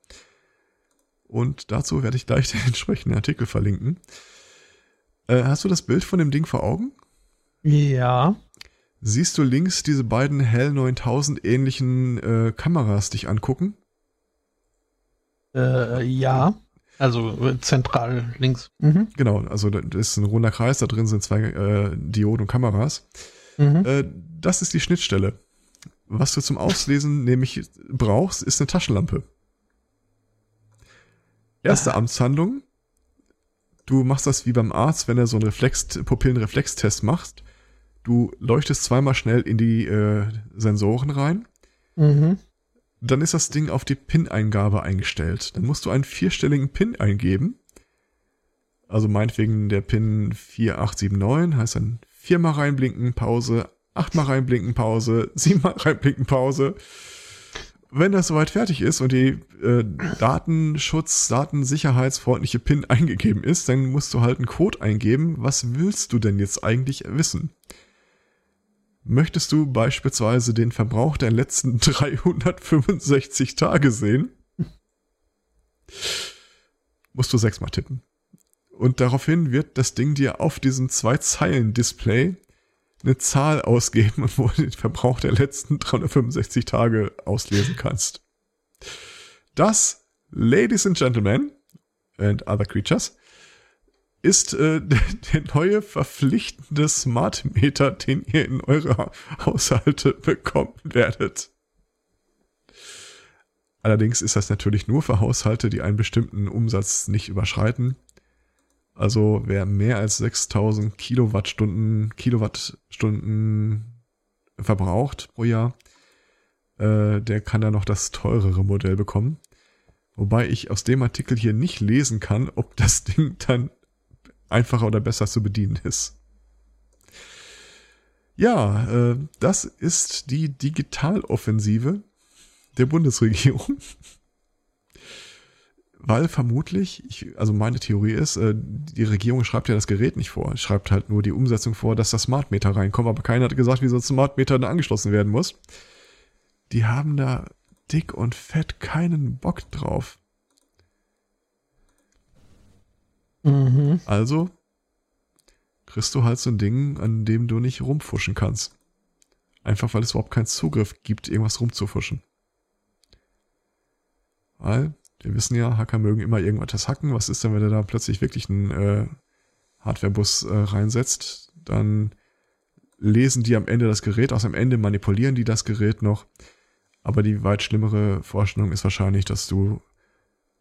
Und dazu werde ich gleich den entsprechenden Artikel verlinken. Äh, hast du das Bild von dem Ding vor Augen? Ja. Siehst du links diese beiden Hell 9000 ähnlichen äh, Kameras dich angucken? Äh, ja. Also äh, zentral links. Mhm. Genau, also das ist ein runder Kreis, da drin sind zwei äh, Dioden und Kameras. Mhm. Äh, das ist die Schnittstelle. Was du zum Auslesen nämlich brauchst, ist eine Taschenlampe. Erste Aha. Amtshandlung. Du machst das wie beim Arzt, wenn er so einen Reflex, Pupillenreflextest macht. Du leuchtest zweimal schnell in die äh, Sensoren rein. Mhm. Dann ist das Ding auf die PIN-Eingabe eingestellt. Dann musst du einen vierstelligen PIN eingeben. Also meinetwegen der PIN 4879 heißt dann viermal reinblinken, Pause, achtmal reinblinken, Pause, siebenmal reinblinken, Pause. Wenn das soweit fertig ist und die äh, Datenschutz, datensicherheitsfreundliche PIN eingegeben ist, dann musst du halt einen Code eingeben. Was willst du denn jetzt eigentlich wissen? Möchtest du beispielsweise den Verbrauch der letzten 365 Tage sehen? Musst du sechsmal tippen. Und daraufhin wird das Ding dir auf diesem Zwei-Zeilen-Display eine Zahl ausgeben, wo du den Verbrauch der letzten 365 Tage auslesen kannst. Das, Ladies and Gentlemen and other creatures, ist äh, der neue verpflichtende Smart Meter, den ihr in eure Haushalte bekommen werdet. Allerdings ist das natürlich nur für Haushalte, die einen bestimmten Umsatz nicht überschreiten. Also wer mehr als 6000 Kilowattstunden, Kilowattstunden verbraucht pro Jahr, äh, der kann da noch das teurere Modell bekommen. Wobei ich aus dem Artikel hier nicht lesen kann, ob das Ding dann einfacher oder besser zu bedienen ist. Ja, äh, das ist die Digitaloffensive der Bundesregierung. Weil vermutlich, ich, also meine Theorie ist, äh, die Regierung schreibt ja das Gerät nicht vor, schreibt halt nur die Umsetzung vor, dass das Smart Meter reinkommt, aber keiner hat gesagt, wie so ein Smart Meter da angeschlossen werden muss. Die haben da dick und fett keinen Bock drauf. Mhm. Also kriegst du halt so ein Ding, an dem du nicht rumfuschen kannst. Einfach weil es überhaupt keinen Zugriff gibt, irgendwas rumzufuschen. Weil, wir wissen ja, Hacker mögen immer irgendwas hacken. Was ist denn, wenn er da plötzlich wirklich einen äh, Hardwarebus äh, reinsetzt? Dann lesen die am Ende das Gerät aus, am Ende manipulieren die das Gerät noch. Aber die weit schlimmere Vorstellung ist wahrscheinlich, dass du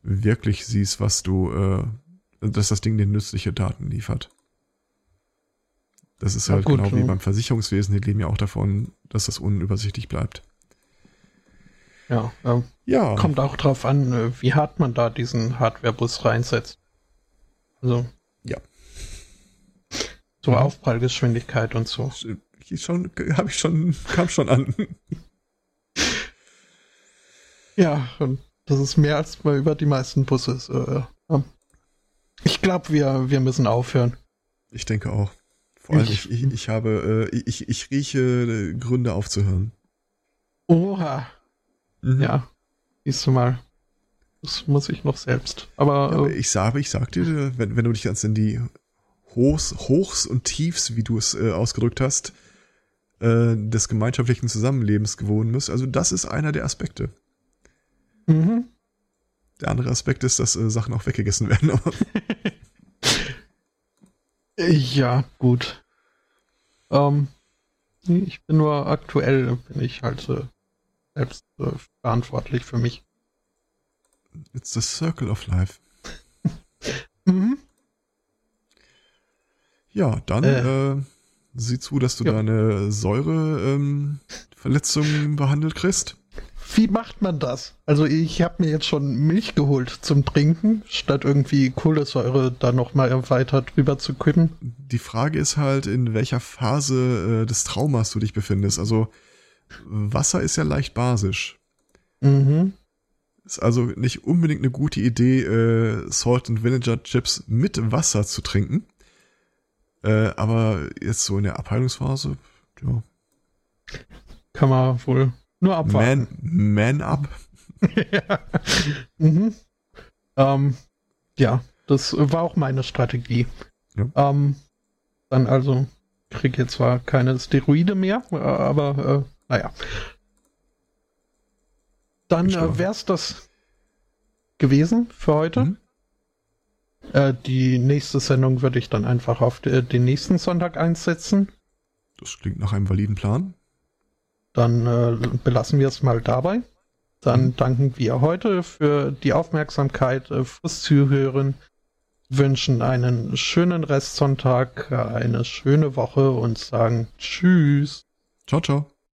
wirklich siehst, was du, äh, dass das Ding dir nützliche Daten liefert. Das ist ja, halt gut, genau ja. wie beim Versicherungswesen, die leben ja auch davon, dass das unübersichtlich bleibt. Ja, äh, ja. Kommt auch drauf an, äh, wie hart man da diesen Hardware-Bus reinsetzt. Also. Ja. So ja. Aufprallgeschwindigkeit und so. Ich schon, habe ich schon, kam schon an. ja, und das ist mehr als mal über die meisten Busse. Äh, ich glaube, wir, wir müssen aufhören. Ich denke auch. Vor allem, ich, ich, ich habe, äh, ich, ich rieche äh, Gründe aufzuhören. Oha. Mhm. Ja, siehst du mal. Das muss ich noch selbst. Aber, ja, aber äh, ich sage, ich sag dir, wenn, wenn du dich ganz in die Hochs, Hochs und Tiefs, wie du es äh, ausgedrückt hast, äh, des gemeinschaftlichen Zusammenlebens gewohnt bist, also das ist einer der Aspekte. Mhm. Der andere Aspekt ist, dass äh, Sachen auch weggegessen werden. Ja, gut. Ähm, ich bin nur aktuell, bin ich halt äh, selbst äh, verantwortlich für mich. It's the circle of life. mhm. Ja, dann äh, äh, sieh zu, dass du ja. deine Säureverletzung ähm, behandelt kriegst. Wie macht man das? Also ich habe mir jetzt schon Milch geholt zum Trinken, statt irgendwie Kohlensäure da nochmal weiter drüber zu kippen. Die Frage ist halt, in welcher Phase äh, des Traumas du dich befindest. Also Wasser ist ja leicht basisch. Mhm. Ist also nicht unbedingt eine gute Idee, äh, Salt and Vinegar Chips mit Wasser zu trinken. Äh, aber jetzt so in der Abheilungsphase, ja. Kann man wohl nur abwarten. Man, man up. ja. Mhm. Ähm, ja, das war auch meine Strategie. Ja. Ähm, dann also kriege jetzt zwar keine Steroide mehr, aber äh, naja. Dann äh, wäre es das gewesen für heute. Mhm. Äh, die nächste Sendung würde ich dann einfach auf den nächsten Sonntag einsetzen. Das klingt nach einem validen Plan. Dann äh, belassen wir es mal dabei. Dann mhm. danken wir heute für die Aufmerksamkeit, äh, fürs Zuhören, wünschen einen schönen Restsonntag, eine schöne Woche und sagen Tschüss. Ciao, ciao.